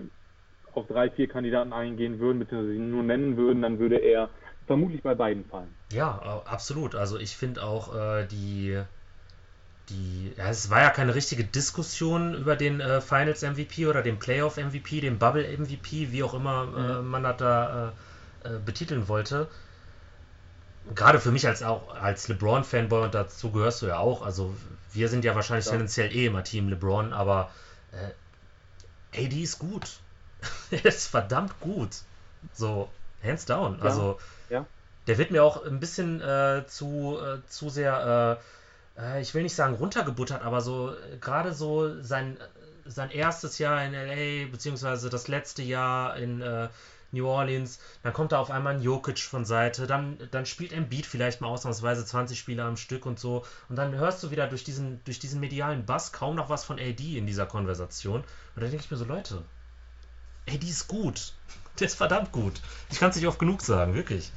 Speaker 3: auf drei, vier Kandidaten eingehen würden, beziehungsweise ihn nur nennen würden, dann würde er vermutlich bei beiden fallen.
Speaker 2: Ja, absolut. Also ich finde auch äh, die, die, ja, es war ja keine richtige Diskussion über den äh, Finals MVP oder den Playoff MVP, den Bubble MVP, wie auch immer äh, mhm. man das da äh, betiteln wollte. Gerade für mich als auch als LeBron-Fanboy und dazu gehörst du ja auch. Also wir sind ja wahrscheinlich ja. tendenziell eh immer Team LeBron, aber äh, AD ist gut. er ist verdammt gut. So, hands down. Ja. Also
Speaker 3: ja.
Speaker 2: der wird mir auch ein bisschen äh, zu, äh, zu sehr, äh, äh, ich will nicht sagen runtergebuttert, aber so gerade so sein, sein erstes Jahr in LA, beziehungsweise das letzte Jahr in New Orleans, dann kommt da auf einmal ein Jokic von Seite, dann, dann spielt Embiid vielleicht mal ausnahmsweise 20 Spiele am Stück und so und dann hörst du wieder durch diesen, durch diesen medialen Bass kaum noch was von AD in dieser Konversation und da denke ich mir so, Leute, AD ist gut, der ist verdammt gut. Ich kann es nicht oft genug sagen, wirklich.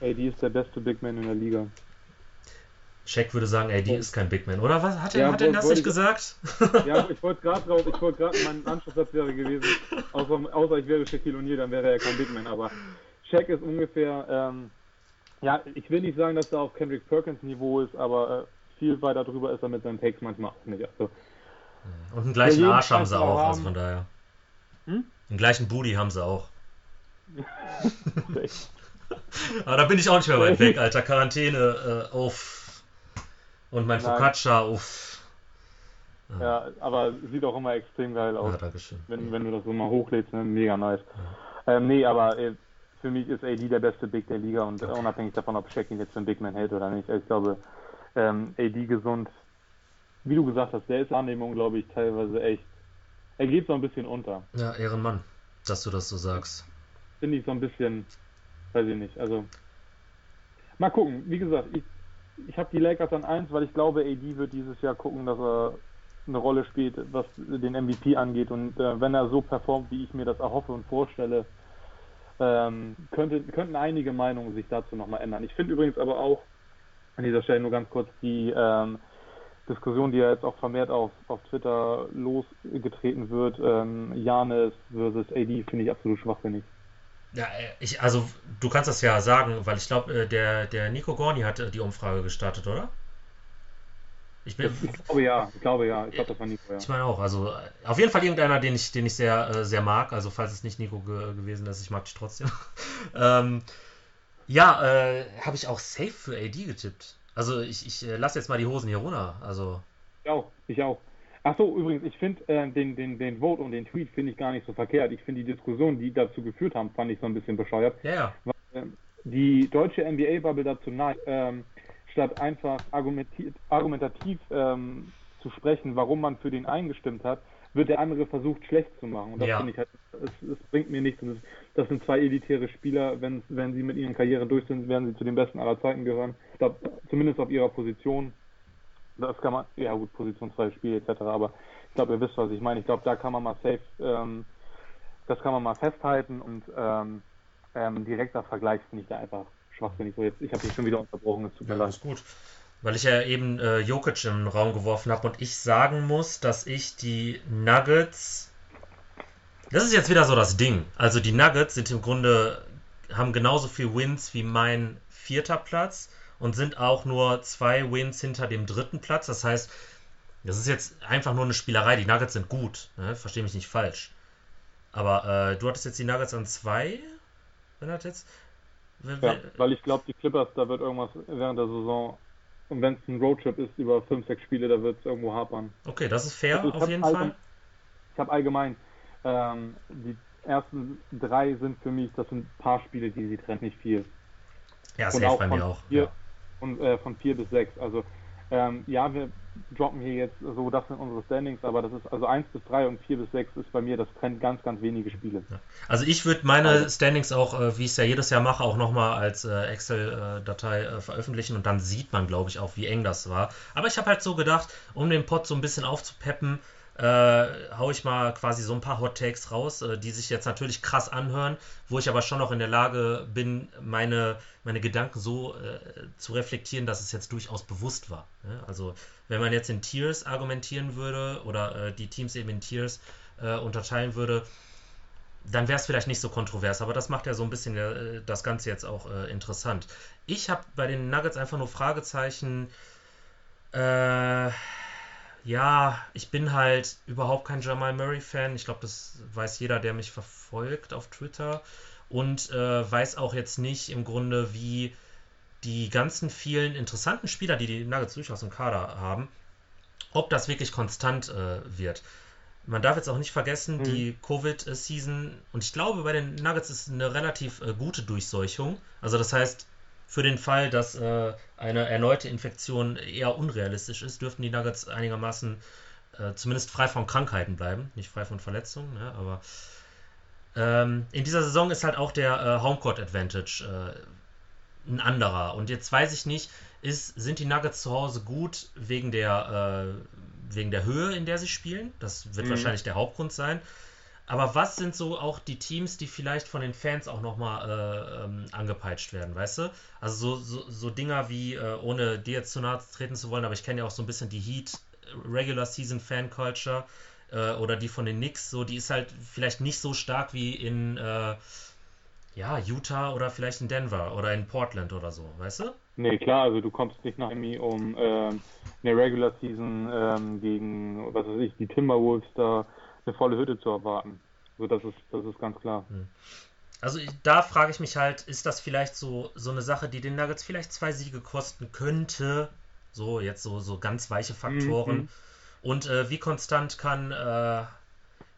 Speaker 3: AD ist der beste Big Man in der Liga.
Speaker 2: Shaq würde sagen, AD ist kein Big Man, oder? Was? Hat er, ja, hat er das nicht ich, gesagt?
Speaker 3: Ja, ich wollte gerade drauf, ich wollte gerade, mein Anschlusssatz wäre gewesen, außer, außer ich wäre Shaquille O'Neal, dann wäre er ja kein Big Man, aber Shaq ist ungefähr, ähm, ja, ich will nicht sagen, dass er auf Kendrick Perkins Niveau ist, aber äh, viel weiter drüber ist er mit seinen Takes manchmal auch nicht. Also,
Speaker 2: Und einen gleichen Arsch haben sie auch, haben. also von daher. Hm? Den gleichen Booty haben sie auch. Aber da bin ich auch nicht mehr weit weg, Alter. Quarantäne äh, auf. Und mein Focaccia auf.
Speaker 3: Ja. ja. aber sieht auch immer extrem geil aus.
Speaker 2: Ja, Dankeschön.
Speaker 3: Wenn, wenn du das so mal hochlädst, ne? mega nice. Ja. Ähm, nee, aber äh, für mich ist AD der beste Big der Liga und okay. unabhängig davon, ob Shaq ihn jetzt für einen Big Man hält oder nicht. Ich glaube, ähm, AD gesund, wie du gesagt hast, der ist Annehmung, glaube ich, teilweise echt. Er geht so ein bisschen unter.
Speaker 2: Ja, Ehrenmann, dass du das so sagst.
Speaker 3: Finde ich so ein bisschen, weiß ich nicht. Also, mal gucken. Wie gesagt, ich, ich habe die Lakers an 1, weil ich glaube, AD wird dieses Jahr gucken, dass er eine Rolle spielt, was den MVP angeht. Und äh, wenn er so performt, wie ich mir das erhoffe und vorstelle, ähm, könnte, könnten einige Meinungen sich dazu nochmal ändern. Ich finde übrigens aber auch, an dieser Stelle nur ganz kurz, die ähm, Diskussion, die ja jetzt auch vermehrt auf, auf Twitter losgetreten wird, ähm, Janis versus AD, finde ich absolut schwachsinnig.
Speaker 2: Ja, äh, ich, also du kannst das ja sagen, weil ich glaube, äh, der, der Nico Gorni hat äh, die Umfrage gestartet, oder?
Speaker 3: Ich, bin, ich glaube ja, ich glaube ja, ich glaube, das war Nico, ja.
Speaker 2: Ich meine auch, also auf jeden Fall irgendeiner, den ich, den ich sehr, sehr mag, also falls es nicht Nico ge gewesen ist, ich mag dich trotzdem. ähm, ja, äh, habe ich auch safe für AD getippt. Also ich, ich lasse jetzt mal die Hosen hier runter, also.
Speaker 3: Ich auch, ich auch. Achso, übrigens, ich finde äh, den, den, den Vote und den Tweet finde ich gar nicht so verkehrt. Ich finde die Diskussion, die dazu geführt haben, fand ich so ein bisschen bescheuert.
Speaker 2: Ja, ja.
Speaker 3: Weil, äh, die deutsche NBA-Bubble dazu neigt, ähm, statt einfach argumentativ ähm, zu sprechen, warum man für den eingestimmt hat, wird der andere versucht, schlecht zu machen. Und das ja. finde ich halt, es, es, bringt mir nichts. Das, das, sind zwei elitäre Spieler. Wenn, wenn sie mit ihren Karrieren durch sind, werden sie zu den besten aller Zeiten gehören. Ich glaube, zumindest auf ihrer Position. Das kann man, ja gut, positionsfreies Spiel etc. Aber ich glaube, ihr wisst, was ich meine. Ich glaube, da kann man mal safe, ähm, das kann man mal festhalten und ähm, ähm, direkter Vergleich finde ich da einfach schwachsinnig. So jetzt, ich habe dich schon wieder unterbrochen, es tut mir ja, leid.
Speaker 2: Ist gut. Weil ich ja eben äh, Jokic im Raum geworfen habe und ich sagen muss, dass ich die Nuggets. Das ist jetzt wieder so das Ding. Also die Nuggets sind im Grunde, haben genauso viel Wins wie mein vierter Platz und sind auch nur zwei Wins hinter dem dritten Platz. Das heißt, das ist jetzt einfach nur eine Spielerei. Die Nuggets sind gut. Ne? Verstehe mich nicht falsch. Aber äh, du hattest jetzt die Nuggets an zwei, wenn das jetzt.
Speaker 3: Ja, weil ich glaube, die Clippers, da wird irgendwas während der Saison. Und wenn es ein Roadtrip ist über fünf, sechs Spiele, da wird es irgendwo hapern.
Speaker 2: Okay, das ist fair, also auf jeden Fall.
Speaker 3: Ich habe allgemein, ähm, die ersten drei sind für mich, das sind ein paar Spiele, die sie trennt, nicht viel.
Speaker 2: Ja, safe bei mir auch.
Speaker 3: Vier, ja. Und äh, von vier bis sechs. Also ähm, ja, wir droppen hier jetzt so, das sind unsere Standings, aber das ist also 1 bis 3 und 4 bis 6 ist bei mir, das trennt ganz, ganz wenige Spiele.
Speaker 2: Also ich würde meine also, Standings auch, äh, wie ich es ja jedes Jahr mache, auch nochmal als äh, Excel-Datei äh, veröffentlichen und dann sieht man, glaube ich, auch, wie eng das war. Aber ich habe halt so gedacht, um den Pod so ein bisschen aufzupeppen, äh, hau ich mal quasi so ein paar Hot Takes raus, äh, die sich jetzt natürlich krass anhören, wo ich aber schon noch in der Lage bin, meine, meine Gedanken so äh, zu reflektieren, dass es jetzt durchaus bewusst war. Ne? Also wenn man jetzt in Tiers argumentieren würde oder äh, die Teams eben in Tiers äh, unterteilen würde, dann wäre es vielleicht nicht so kontrovers, aber das macht ja so ein bisschen äh, das Ganze jetzt auch interessant. Ich habe bei den Nuggets einfach nur Fragezeichen. Äh, ja, ich bin halt überhaupt kein Jamal Murray-Fan. Ich glaube, das weiß jeder, der mich verfolgt auf Twitter. Und äh, weiß auch jetzt nicht im Grunde, wie die ganzen vielen interessanten Spieler, die die Nuggets durchaus im Kader haben, ob das wirklich konstant äh, wird. Man darf jetzt auch nicht vergessen, mhm. die Covid-Season, und ich glaube, bei den Nuggets ist eine relativ äh, gute Durchseuchung. Also das heißt, für den Fall, dass äh, eine erneute Infektion eher unrealistisch ist, dürften die Nuggets einigermaßen äh, zumindest frei von Krankheiten bleiben, nicht frei von Verletzungen, ne? aber ähm, in dieser Saison ist halt auch der äh, Homecourt Advantage äh, ein anderer. Und jetzt weiß ich nicht, ist, sind die Nuggets zu Hause gut wegen der, äh, wegen der Höhe, in der sie spielen? Das wird mhm. wahrscheinlich der Hauptgrund sein. Aber was sind so auch die Teams, die vielleicht von den Fans auch nochmal äh, ähm, angepeitscht werden, weißt du? Also so, so, so Dinger wie, äh, ohne dir jetzt zu nahe treten zu wollen, aber ich kenne ja auch so ein bisschen die Heat äh, Regular Season Fan Culture äh, oder die von den Knicks, so die ist halt vielleicht nicht so stark wie in äh, ja, Utah oder vielleicht in Denver oder in Portland oder so, weißt du?
Speaker 3: Nee, klar, also du kommst nicht nach Miami, um ähm, eine Regular Season ähm, gegen, was weiß ich, die Timberwolves da eine volle Hütte zu erwarten. So, das ist, das ist ganz klar. Hm.
Speaker 2: Also da frage ich mich halt, ist das vielleicht so, so eine Sache, die den Nuggets vielleicht zwei Siege kosten könnte? So, jetzt so, so ganz weiche Faktoren. Mhm. Und äh, wie konstant kann äh,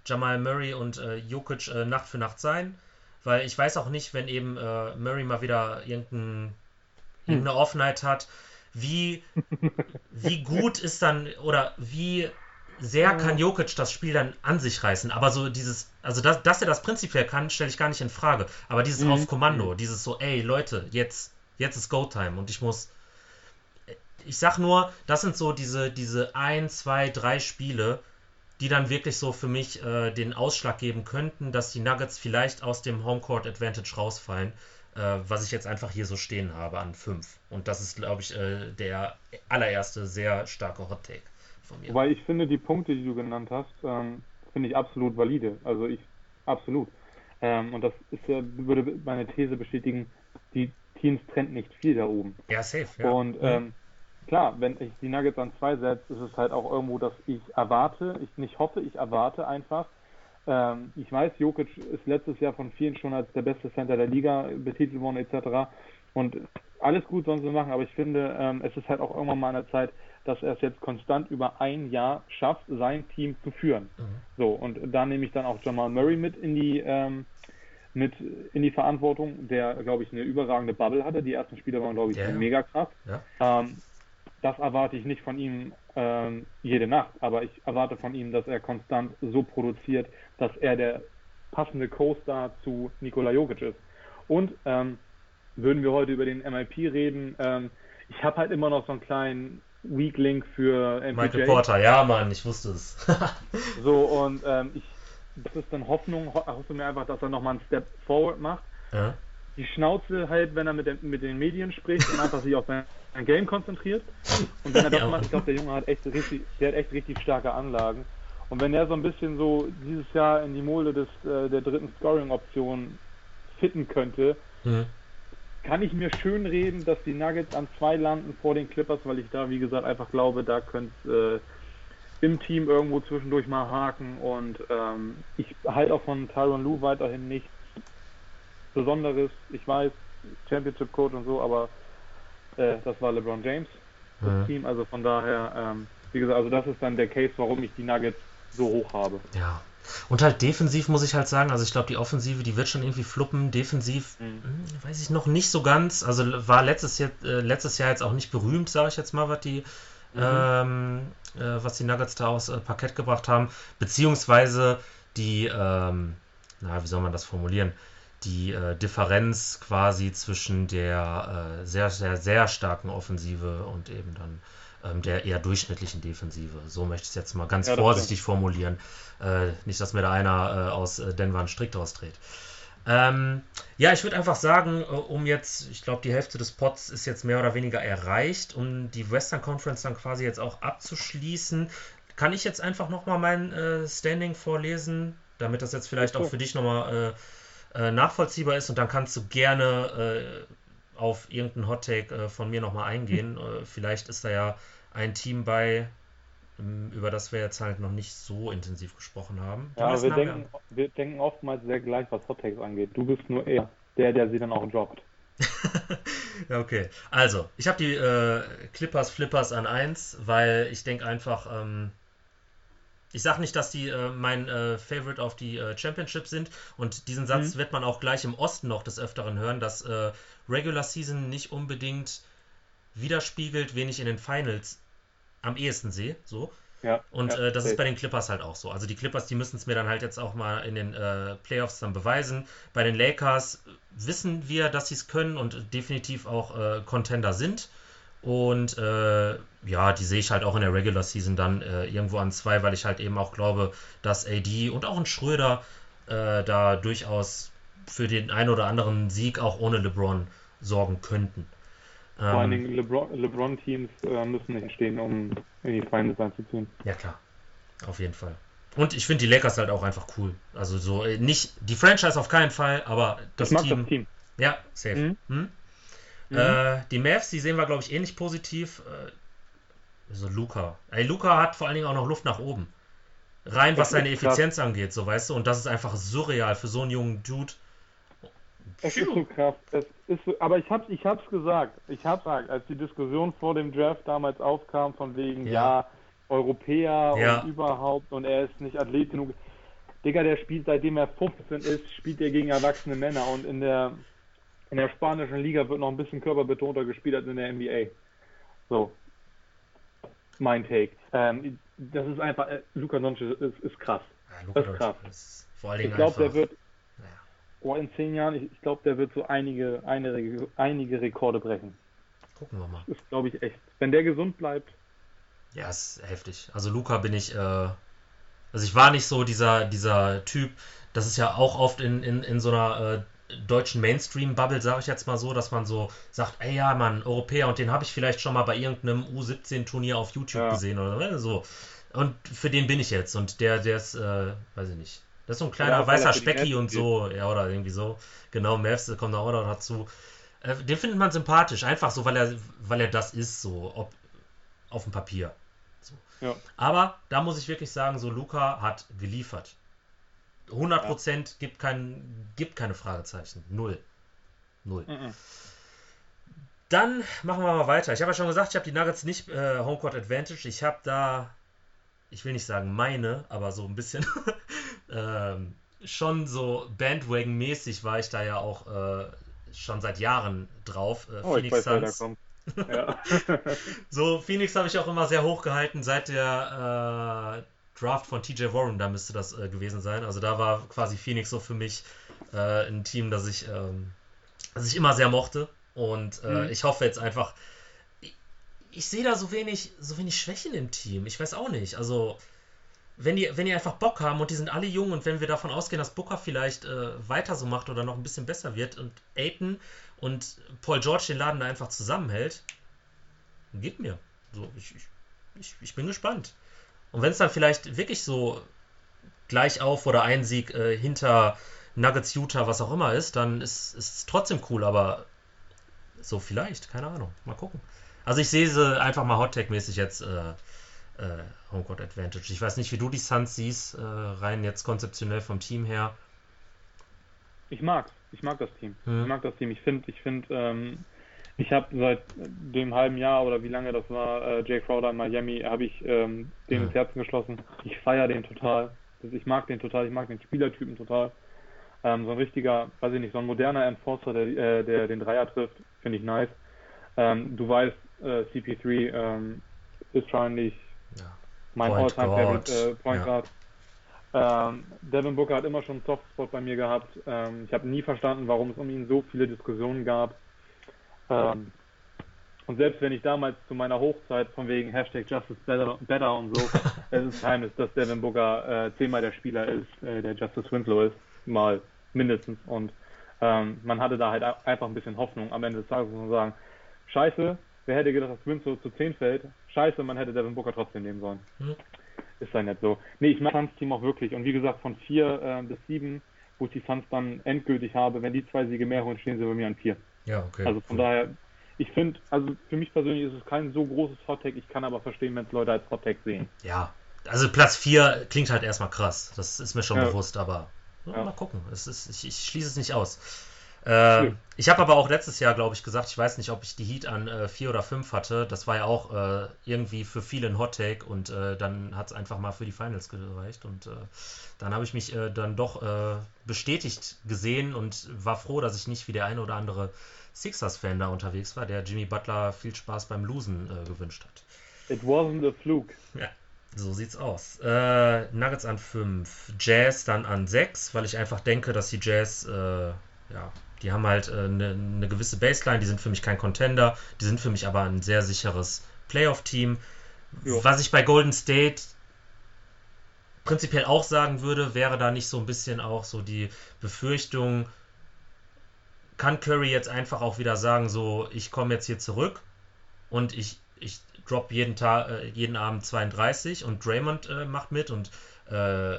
Speaker 2: Jamal Murray und äh, Jokic äh, Nacht für Nacht sein? Weil ich weiß auch nicht, wenn eben äh, Murray mal wieder irgendein, hm. irgendeine Offenheit hat, wie, wie gut ist dann oder wie sehr kann Jokic das Spiel dann an sich reißen. Aber so dieses, also dass, dass er das prinzipiell kann, stelle ich gar nicht in Frage. Aber dieses mhm. auf Kommando, dieses so, ey Leute, jetzt, jetzt ist Go-Time und ich muss. Ich sag nur, das sind so diese, diese ein, zwei, drei Spiele, die dann wirklich so für mich äh, den Ausschlag geben könnten, dass die Nuggets vielleicht aus dem Homecourt Advantage rausfallen, äh, was ich jetzt einfach hier so stehen habe an fünf. Und das ist, glaube ich, äh, der allererste sehr starke Hot Take
Speaker 3: von mir. Weil ich finde, die Punkte, die du genannt hast, ähm, finde ich absolut valide. Also ich, absolut. Ähm, und das ist ja, würde meine These bestätigen, die Teams trennt nicht viel da oben.
Speaker 2: Ja, safe, ja.
Speaker 3: Und mhm. ähm, klar, wenn ich die Nuggets an zwei setze, ist es halt auch irgendwo, dass ich erwarte, ich nicht hoffe, ich erwarte einfach. Ähm, ich weiß, Jokic ist letztes Jahr von vielen schon als der beste Center der Liga betitelt worden, etc. Und alles gut sollen sie machen, aber ich finde, ähm, es ist halt auch irgendwann mal an der Zeit, dass er es jetzt konstant über ein Jahr schafft, sein Team zu führen. Mhm. So, und da nehme ich dann auch Jamal Murray mit in die, ähm, mit in die Verantwortung, der, glaube ich, eine überragende Bubble hatte. Die ersten Spiele waren, glaube ich, yeah. mega krass. Ja. Ähm, das erwarte ich nicht von ihm ähm, jede Nacht, aber ich erwarte von ihm, dass er konstant so produziert, dass er der passende Co-Star zu Nikola Jokic ist. Und ähm, würden wir heute über den MIP reden, ähm, ich habe halt immer noch so einen kleinen Weak Link für
Speaker 2: MPJ. Michael Porter, ja Mann, ich wusste es.
Speaker 3: so, und ähm, ich, das ist dann Hoffnung, hoffe mir einfach, dass er nochmal einen Step forward macht. Ja. Die Schnauze halt, wenn er mit, den, mit den Medien spricht und einfach sich auf sein, sein Game konzentriert. Und wenn er das ja, macht, ich glaube, der Junge hat echt richtig, der hat echt richtig starke Anlagen. Und wenn er so ein bisschen so dieses Jahr in die Molde des, äh, der dritten Scoring-Option fitten könnte, mhm kann ich mir schön reden, dass die Nuggets an zwei landen vor den Clippers, weil ich da, wie gesagt, einfach glaube, da könnte äh, im Team irgendwo zwischendurch mal haken und ähm, ich halte auch von Tyron Lue weiterhin nichts Besonderes. Ich weiß, Championship Coach und so, aber äh, das war LeBron James, das ja. Team, also von daher, ähm, wie gesagt, also das ist dann der Case, warum ich die Nuggets so hoch habe.
Speaker 2: Ja, und halt defensiv muss ich halt sagen, also ich glaube, die Offensive, die wird schon irgendwie fluppen. Defensiv, mhm. Hm, weiß ich noch nicht so ganz. Also war letztes Jahr, äh, letztes Jahr jetzt auch nicht berühmt, sage ich jetzt mal, was die, mhm. ähm, äh, was die Nuggets da aus äh, Parkett gebracht haben. Beziehungsweise die, ähm, na, wie soll man das formulieren? Die äh, Differenz quasi zwischen der äh, sehr, sehr, sehr starken Offensive und eben dann ähm, der eher durchschnittlichen Defensive. So möchte ich es jetzt mal ganz ja, vorsichtig formulieren. Äh, nicht, dass mir da einer äh, aus äh, Denver einen Strick draus dreht. Ähm, ja, ich würde einfach sagen, äh, um jetzt, ich glaube, die Hälfte des Pots ist jetzt mehr oder weniger erreicht, um die Western Conference dann quasi jetzt auch abzuschließen, kann ich jetzt einfach nochmal mein äh, Standing vorlesen, damit das jetzt vielleicht auch für dich nochmal äh, nachvollziehbar ist und dann kannst du gerne auf irgendeinen Hottake von mir nochmal eingehen. vielleicht ist da ja ein Team bei, ähm, über das wir jetzt halt noch nicht so intensiv gesprochen haben.
Speaker 3: Die ja, wir denken, wir, wir denken oftmals sehr gleich, was Hot Takes angeht. Du bist nur eher der, der sie dann auch droppt.
Speaker 2: ja, okay. Also, ich habe die äh, Clippers Flippers an 1, weil ich denke einfach, ähm, ich sage nicht, dass die äh, mein äh, Favorite auf die äh, Championship sind und diesen Satz mhm. wird man auch gleich im Osten noch des Öfteren hören, dass äh, Regular Season nicht unbedingt widerspiegelt, wen ich in den Finals am ehesten sehe. So. Ja, und ja, äh, das safe. ist bei den Clippers halt auch so. Also die Clippers, die müssen es mir dann halt jetzt auch mal in den äh, Playoffs dann beweisen. Bei den Lakers wissen wir, dass sie es können und definitiv auch äh, Contender sind. Und äh, ja, die sehe ich halt auch in der Regular Season dann äh, irgendwo an zwei, weil ich halt eben auch glaube, dass AD und auch ein Schröder äh, da durchaus für den einen oder anderen Sieg auch ohne LeBron sorgen könnten.
Speaker 3: Vor allen Dingen LeBron, LeBron-Teams äh, müssen nicht stehen, um in die Finals einzuziehen.
Speaker 2: Ja, klar. Auf jeden Fall. Und ich finde die Lakers halt auch einfach cool. Also so, äh, nicht die Franchise auf keinen Fall, aber das
Speaker 3: ich mag
Speaker 2: Team.
Speaker 3: das Team.
Speaker 2: Ja, safe.
Speaker 3: Mhm.
Speaker 2: Hm?
Speaker 3: Mhm.
Speaker 2: Äh, die Mavs, die sehen wir, glaube ich, ähnlich positiv. Äh, so Luca. Ey, Luca hat vor allen Dingen auch noch Luft nach oben. Rein, was
Speaker 3: Das
Speaker 2: seine
Speaker 3: ist krass.
Speaker 2: Effizienz angeht, so weißt du. Und das ist einfach surreal für so einen jungen Dude.
Speaker 3: Es ist so krass. Es ist so, aber ich hab's, ich hab's gesagt. Ich hab's gesagt, als die Diskussion vor dem Draft damals aufkam, von wegen,
Speaker 2: Ja.
Speaker 3: ja, Europäer
Speaker 2: Ja.
Speaker 3: und überhaupt und er ist nicht Athlet genug. Digga, der spielt seitdem er 15 ist, spielt er gegen erwachsene Männer und in der in der spanischen Liga wird noch ein bisschen körperbetonter gespielt als in der NBA. So. Mein Take. Ähm, das ist einfach, äh, Luka Doncic ist, ist krass.
Speaker 2: Ja, Luka
Speaker 3: Das ist krass.
Speaker 2: Ist vor allen Dingen
Speaker 3: Ich glaube, der wird, Oh, in zehn Jahren, ich, ich glaube, der wird so einige, einige, einige Rekorde brechen.
Speaker 2: Gucken wir mal.
Speaker 3: Das ist, glaube ich, echt. Wenn der gesund bleibt,
Speaker 2: Ja, ist heftig. Also Luca bin ich, äh, also ich war nicht so dieser, dieser Typ, das ist ja auch oft in, in, in so einer äh, deutschen Mainstream-Bubble, sage ich jetzt mal so, dass man so sagt, ey ja, Mann, Europäer, und den habe ich vielleicht schon mal bei irgendeinem U17-Turnier auf YouTube
Speaker 3: Ja.
Speaker 2: gesehen oder so. Und für den bin ich jetzt. Und der, der ist, äh, weiß ich nicht. Das ist so ein kleiner
Speaker 3: er
Speaker 2: weißer Specki und so, ja, oder irgendwie so. Genau, Mavs kommt da auch noch dazu. Äh, den findet man sympathisch, einfach so, weil er, weil er das ist, so, ob auf dem Papier.
Speaker 3: ja.
Speaker 2: Aber da muss ich wirklich sagen, so Luca hat geliefert. 100% gibt, kein, gibt keine Fragezeichen. Null. Null.
Speaker 3: Mhm.
Speaker 2: Dann machen wir mal weiter. Ich habe ja schon gesagt, ich habe die Nuggets nicht äh, Homecourt Advantage. Ich habe da, ich will nicht sagen meine, aber so ein bisschen ähm, schon so Bandwagon-mäßig war ich da ja auch äh, schon seit Jahren drauf. Äh,
Speaker 3: Oh, ich
Speaker 2: Phoenix
Speaker 3: weiß, wer da
Speaker 2: Suns.
Speaker 3: Ja.
Speaker 2: So, Phoenix habe ich auch immer sehr hoch gehalten seit der äh, Draft von TJ Warren, da müsste das äh, gewesen sein. Also da war quasi Phoenix so für mich äh, ein Team, das ich, ähm, das ich immer sehr mochte. Und äh,
Speaker 3: Mhm.
Speaker 2: ich hoffe jetzt einfach, ich, ich sehe da so wenig, so wenig Schwächen im Team. Ich weiß auch nicht. Also, wenn die, wenn die einfach Bock haben und die sind alle jung und wenn wir davon ausgehen, dass Booker vielleicht äh, weiter so macht oder noch ein bisschen besser wird und Aiton und Paul George den Laden da einfach zusammenhält, gib mir. So, ich, ich, ich, bin gespannt. Und wenn es dann vielleicht wirklich so gleich auf oder ein Sieg äh, hinter Nuggets, Utah, was auch immer ist, dann ist es trotzdem cool, aber so vielleicht, keine Ahnung. Mal gucken. Also ich sehe sie einfach mal Hot-Tag-mäßig jetzt äh, äh, Homecourt Advantage. Ich weiß nicht, wie du die Suns siehst, äh, rein jetzt konzeptionell vom Team her.
Speaker 3: Ich mag's. Ich mag das Team.
Speaker 2: Hm.
Speaker 3: Ich mag das Team. Ich finde, ich finde, ähm, ich habe seit dem halben Jahr oder wie lange das war, äh, Jay Crowder in Miami, habe ich ähm, den ins Herzen geschlossen. Ich feiere den total. Ich mag den total. Ich mag den Spielertypen total. Ähm, so ein richtiger, weiß ich nicht, so ein moderner Enforcer, der, äh, der den Dreier trifft, finde ich nice. Ähm, du weißt, äh, CP3 ähm, ist wahrscheinlich
Speaker 2: Ja.
Speaker 3: mein All-Time Favorite äh, Point
Speaker 2: ja.
Speaker 3: Guard. Ähm, Devin Booker hat immer schon einen Softspot bei mir gehabt. Ähm, ich habe nie verstanden, warum es um ihn so viele Diskussionen gab. Ähm, und selbst wenn ich damals zu meiner Hochzeit von wegen Hashtag Justice Better, better und so, es ist Geheimnis, dass Devin Booker äh, zehnmal der Spieler ist, äh, der Justice Winslow ist, mal mindestens. Und ähm, man hatte da halt einfach ein bisschen Hoffnung. Am Ende des Tages muss man sagen, scheiße, wer hätte gedacht, dass Winslow zu 10 fällt? Scheiße, man hätte Devin Booker trotzdem nehmen sollen.
Speaker 2: Hm.
Speaker 3: Ist ja nicht so. Nee, ich mag das Suns Team auch wirklich. Und wie gesagt, von 4 äh, bis 7, wo ich die Suns dann endgültig habe, wenn die zwei Siege mehr holen, stehen sie bei mir an 4.
Speaker 2: Ja, okay.
Speaker 3: Also von
Speaker 2: cool.
Speaker 3: daher, ich finde, also für mich persönlich ist es kein so großes Hot-Tag. Ich kann aber verstehen, wenn es Leute als Hot-Tag sehen.
Speaker 2: Ja, also Platz 4 klingt halt erstmal krass. Das ist mir schon
Speaker 3: Ja.
Speaker 2: bewusst, aber ja, mal gucken. Es ist, ich, ich schließe es nicht aus.
Speaker 3: Schön.
Speaker 2: ich habe aber auch letztes Jahr, glaube ich, gesagt, ich weiß nicht, ob ich die Heat an äh, 4 oder 5 hatte. Das war ja auch äh, irgendwie für viele ein Hot Take und äh, dann hat es einfach mal für die Finals gereicht. Und äh, dann habe ich mich äh, dann doch äh, bestätigt gesehen und war froh, dass ich nicht wie der eine oder andere Sixers-Fan da unterwegs war, der Jimmy Butler viel Spaß beim Losen äh, gewünscht hat.
Speaker 3: It wasn't a fluke.
Speaker 2: Ja, so sieht's aus. Äh, Nuggets an 5, Jazz dann an 6, weil ich einfach denke, dass die Jazz äh, ja, Die haben halt eine, äh, eine gewisse Baseline, die sind für mich kein Contender, die sind für mich aber ein sehr sicheres Playoff-Team. Was ich bei Golden State prinzipiell auch sagen würde, wäre da nicht so ein bisschen auch so die Befürchtung, kann Curry jetzt einfach auch wieder sagen, so, ich komme jetzt hier zurück und ich, ich drop jeden Tag, äh, jeden Abend 32 und Draymond äh, macht mit und äh,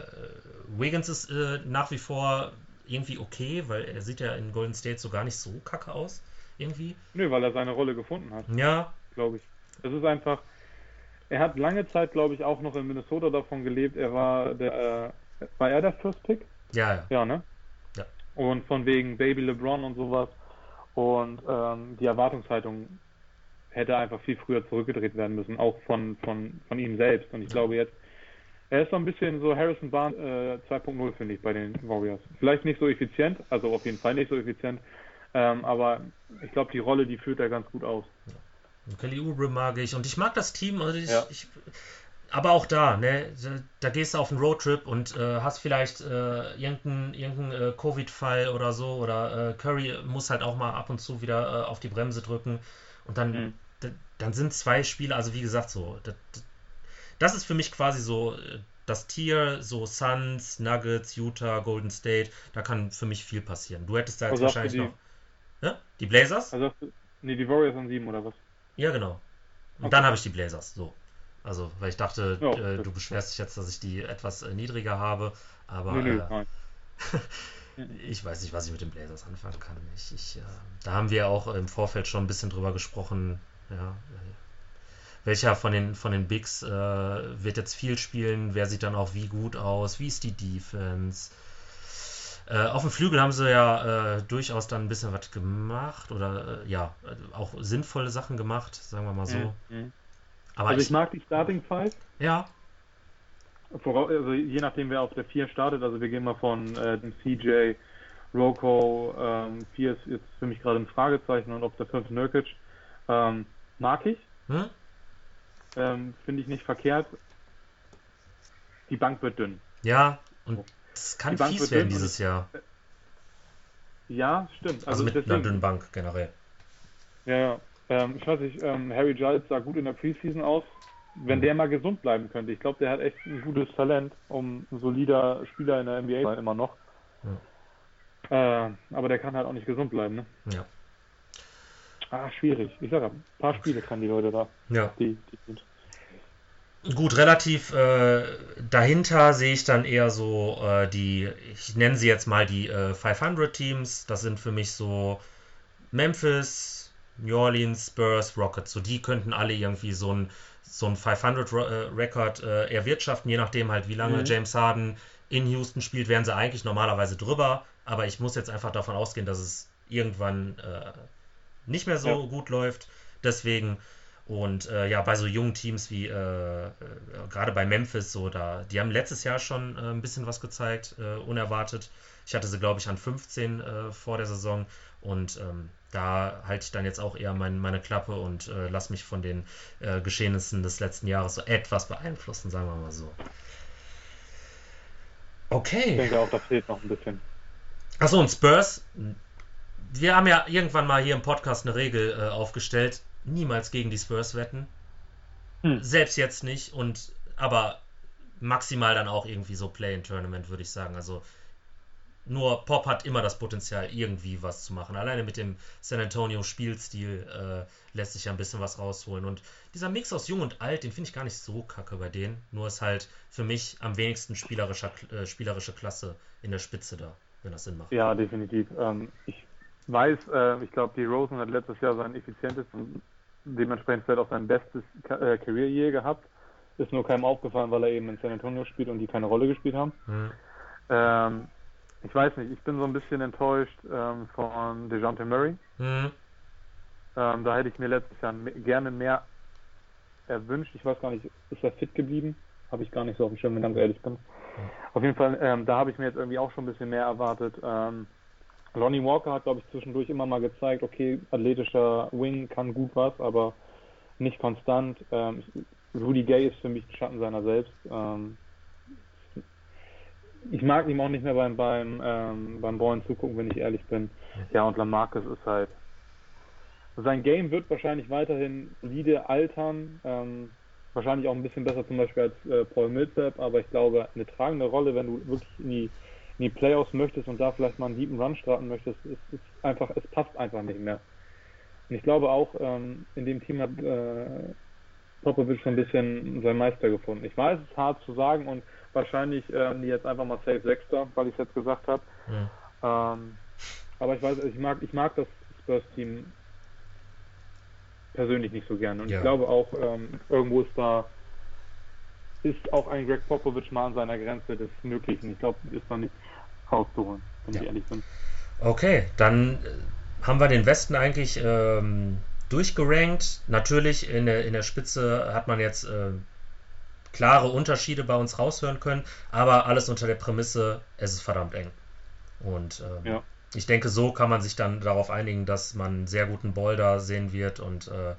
Speaker 2: Wiggins ist äh, nach wie vor irgendwie okay, weil er sieht ja in Golden State so gar nicht so kacke aus, irgendwie.
Speaker 3: Nö, weil er seine Rolle gefunden hat.
Speaker 2: Ja.
Speaker 3: Glaube ich. Es ist einfach, er hat lange Zeit, glaube ich, auch noch in Minnesota davon gelebt. Er war der, äh, war er der First Pick?
Speaker 2: Ja, ja.
Speaker 3: Ja, ne?
Speaker 2: Ja.
Speaker 3: Und von wegen Baby LeBron und sowas. Und ähm, die Erwartungshaltung hätte einfach viel früher zurückgedreht werden müssen, auch von, von, von ihm selbst. Und ich ja. glaube jetzt, er ist so ein bisschen so Harrison Barnes äh, 2.0, finde ich, bei den Warriors. Vielleicht nicht so effizient, also auf jeden Fall nicht so effizient, ähm, aber ich glaube, die Rolle, die führt er ganz gut aus.
Speaker 2: Kelly Oubre mag ich und ich mag das Team. Also ich, ja. ich, aber auch da, ne, da gehst du auf einen Roadtrip und äh, hast vielleicht äh, irgendeinen irgendein, äh, Covid-Fall oder so oder äh, Curry muss halt auch mal ab und zu wieder äh, auf die Bremse drücken und dann, mhm. dann sind zwei Spiele, also wie gesagt, so, das, das ist für mich quasi so äh, das Tier, so Suns, Nuggets, Utah, Golden State, da kann für mich viel passieren. Du hättest da jetzt also wahrscheinlich die, noch. Ja? Die Blazers?
Speaker 3: Also, nee, die Warriors an sieben oder was?
Speaker 2: Ja, genau. Und okay. dann habe ich die Blazers, so. Also, weil ich dachte, ja, äh, du beschwerst dich jetzt, dass ich die etwas äh, niedriger habe, aber nee, nee, äh, ich weiß nicht, was ich mit den Blazers anfangen kann. Ich, ich, äh, da haben wir auch im Vorfeld schon ein bisschen drüber gesprochen, ja, äh, welcher von den, von den Bigs äh, wird jetzt viel spielen, wer sieht dann auch wie gut aus, wie ist die Defense, äh, auf dem Flügel haben sie ja äh, durchaus dann ein bisschen was gemacht oder äh, ja, auch sinnvolle Sachen gemacht, sagen wir mal so. Mhm.
Speaker 3: mhm. Aber also ich, ich, mag die Starting Five.
Speaker 2: Ja.
Speaker 3: also je nachdem, wer auf der 4 startet, also wir gehen mal von äh, dem CJ, Roko, ähm, 4 ist jetzt für mich gerade ein Fragezeichen und auf der 5 Nurkic. Ähm, mag ich. Hm? Ähm, Finde ich nicht verkehrt. Die Bank wird dünn.
Speaker 2: Ja, und das kann fies werden dieses Jahr.
Speaker 3: Ja, stimmt.
Speaker 2: Also, also mit deswegen, einer dünnen Bank generell.
Speaker 3: Ja, ja. Ähm, ich weiß nicht, ähm, Harry Giles sah gut in der Preseason aus. Wenn mhm. der mal gesund bleiben könnte, ich glaube, der hat echt ein gutes Talent, um ein solider Spieler in der NBA zu sein, immer noch. Ja. Äh, aber der kann halt auch nicht gesund bleiben, ne?
Speaker 2: Ja.
Speaker 3: Ah, schwierig. Ich sage, ein paar Spiele kann die Leute da.
Speaker 2: Ja. Die, die sind. Gut, relativ äh, dahinter sehe ich dann eher so äh, die, ich nenne sie jetzt mal die äh, 500 Teams. Das sind für mich so Memphis, New Orleans, Spurs, Rockets. So die könnten alle irgendwie so ein, so ein 500 äh, Record äh, erwirtschaften, je nachdem halt wie lange mhm. James Harden in Houston spielt, wären sie eigentlich normalerweise drüber. Aber ich muss jetzt einfach davon ausgehen, dass es irgendwann äh, nicht mehr so ja. gut läuft. Deswegen und äh, ja, bei so jungen Teams wie äh, äh, gerade bei Memphis, so da, die haben letztes Jahr schon äh, ein bisschen was gezeigt, äh, unerwartet. Ich hatte sie, glaube ich, an 15 äh, vor der Saison und ähm, da halte ich dann jetzt auch eher mein, meine Klappe und äh, lasse mich von den Geschehnissen des letzten Jahres so etwas beeinflussen, sagen wir mal so. Okay.
Speaker 3: Ich denke auch, da fehlt noch ein bisschen.
Speaker 2: Achso, und Spurs, wir haben ja irgendwann mal hier im Podcast eine Regel aufgestellt niemals gegen die Spurs wetten. Hm. Selbst jetzt nicht. Und aber maximal dann auch irgendwie so Play-in-Tournament, würde ich sagen. Also nur Pop hat immer das Potenzial, irgendwie was zu machen. Alleine mit dem San Antonio Spielstil äh, lässt sich ja ein bisschen was rausholen. Und dieser Mix aus Jung und Alt, den finde ich gar nicht so kacke bei denen. Nur ist halt für mich am wenigsten spielerischer, äh, spielerische Klasse in der Spitze da, wenn das Sinn macht.
Speaker 3: Ja, definitiv. Ähm, ich weiß, äh, ich glaube, die Rosen hat letztes Jahr sein effizientestes dementsprechend vielleicht auch sein bestes äh, Career Year gehabt. Ist nur keinem aufgefallen, weil er eben in San Antonio spielt und die keine Rolle gespielt haben. Mhm. Ähm, ich weiß nicht, ich bin so ein bisschen enttäuscht ähm, von DeJounte Murray. Mhm. Ähm, da hätte ich mir letztes Jahr gerne mehr erwünscht. Ich weiß gar nicht, ist er fit geblieben? Habe ich gar nicht so auf dem Schirm, wenn ich ganz ehrlich bin. Mhm. Auf jeden Fall, ähm, da habe ich mir jetzt irgendwie auch schon ein bisschen mehr erwartet. Ähm, Lonnie Walker hat, glaube ich, zwischendurch immer mal gezeigt, okay, athletischer Wing kann gut was, aber nicht konstant. Ähm, Rudy Gay ist für mich ein Schatten seiner selbst. Ähm, ich mag ihm auch nicht mehr beim beim ähm, beim Ballen zugucken, wenn ich ehrlich bin. Ja, und Lamarcus ist halt sein Game wird wahrscheinlich weiterhin solide altern, ähm, wahrscheinlich auch ein bisschen besser zum Beispiel als äh, Paul Millsap, aber ich glaube, eine tragende Rolle, wenn du wirklich in die, in die Playoffs möchtest und da vielleicht mal einen deepen Run starten möchtest, ist, ist einfach, es passt einfach nicht mehr. Und ich glaube auch, ähm, in dem Team hat äh, Popovic so ein bisschen seinen Meister gefunden. Ich weiß, es ist hart zu sagen und wahrscheinlich ähm, die jetzt einfach mal Safe Sechster, weil ich es jetzt gesagt habe. Ja. Ähm, aber ich weiß, ich mag, ich mag das Spurs-Team persönlich nicht so gerne. Und ja. ich glaube auch, ähm, irgendwo ist da ist auch ein Greg Popovich mal an seiner Grenze des Möglichen. Ich glaube, ist da nicht rauszuholen, wenn ja. ich ehrlich bin.
Speaker 2: Okay, dann äh, haben wir den Westen eigentlich ähm, durchgerankt. Natürlich in der, in der Spitze hat man jetzt äh, klare Unterschiede bei uns raushören können, aber alles unter der Prämisse, es ist verdammt eng. Und ähm, ja ich denke, so kann man sich dann darauf einigen, dass man einen sehr guten Boulder sehen wird und äh,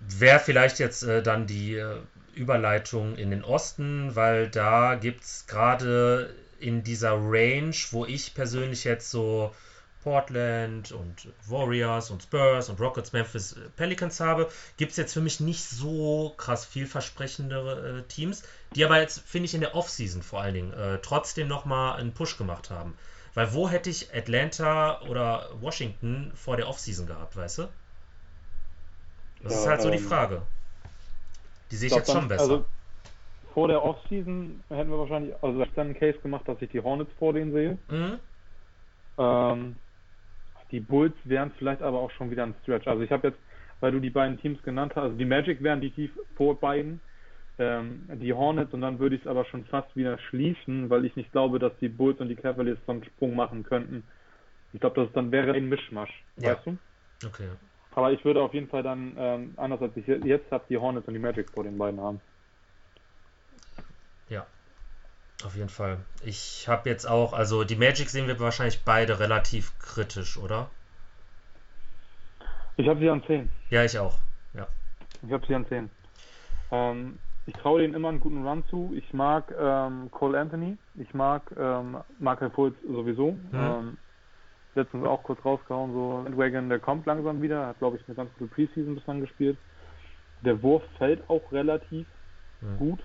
Speaker 2: wäre vielleicht jetzt äh, dann die äh, Überleitung in den Osten, weil da gibt es gerade in dieser Range, wo ich persönlich jetzt so Portland und Warriors und Spurs und Rockets, Memphis, Pelicans habe, gibt es jetzt für mich nicht so krass vielversprechendere äh, Teams, die aber jetzt, finde ich, in der Offseason vor allen Dingen äh, trotzdem nochmal einen Push gemacht haben. Weil wo hätte ich Atlanta oder Washington vor der Offseason gehabt, weißt du? Das ja, ist halt so die ähm, Frage. Die sehe ich jetzt schon besser. Also
Speaker 3: vor der Offseason hätten wir wahrscheinlich, also ich dann einen Case gemacht, dass ich die Hornets vor denen sehe. Mhm. Ähm, die Bulls wären vielleicht aber auch schon wieder ein Stretch. Also ich habe jetzt, weil du die beiden Teams genannt hast, also die Magic wären die tief vor beiden ähm, die Hornets und dann würde ich es aber schon fast wieder schließen, weil ich nicht glaube, dass die Bulls und die Cavaliers so einen Sprung machen könnten. Ich glaube, das dann wäre ein Mischmasch, ja. weißt du?
Speaker 2: Okay.
Speaker 3: Aber ich würde auf jeden Fall dann, ähm, anders als ich jetzt habe, die Hornets und die Magic vor den beiden haben.
Speaker 2: Ja, auf jeden Fall. Ich habe jetzt auch, also die Magic sehen wir wahrscheinlich beide relativ kritisch, oder?
Speaker 3: Ich habe sie an 10.
Speaker 2: Ja, ich auch. Ja.
Speaker 3: Ich habe sie an 10. Ähm, ich traue denen immer einen guten Run zu. Ich mag ähm, Cole Anthony. Ich mag ähm, Michael Fultz sowieso. Mhm. Letztens auch kurz rausgehauen, so Wagon, der kommt langsam wieder. Hat, glaube ich, eine ganz gute Preseason bislang gespielt. Der Wurf fällt auch relativ mhm. gut.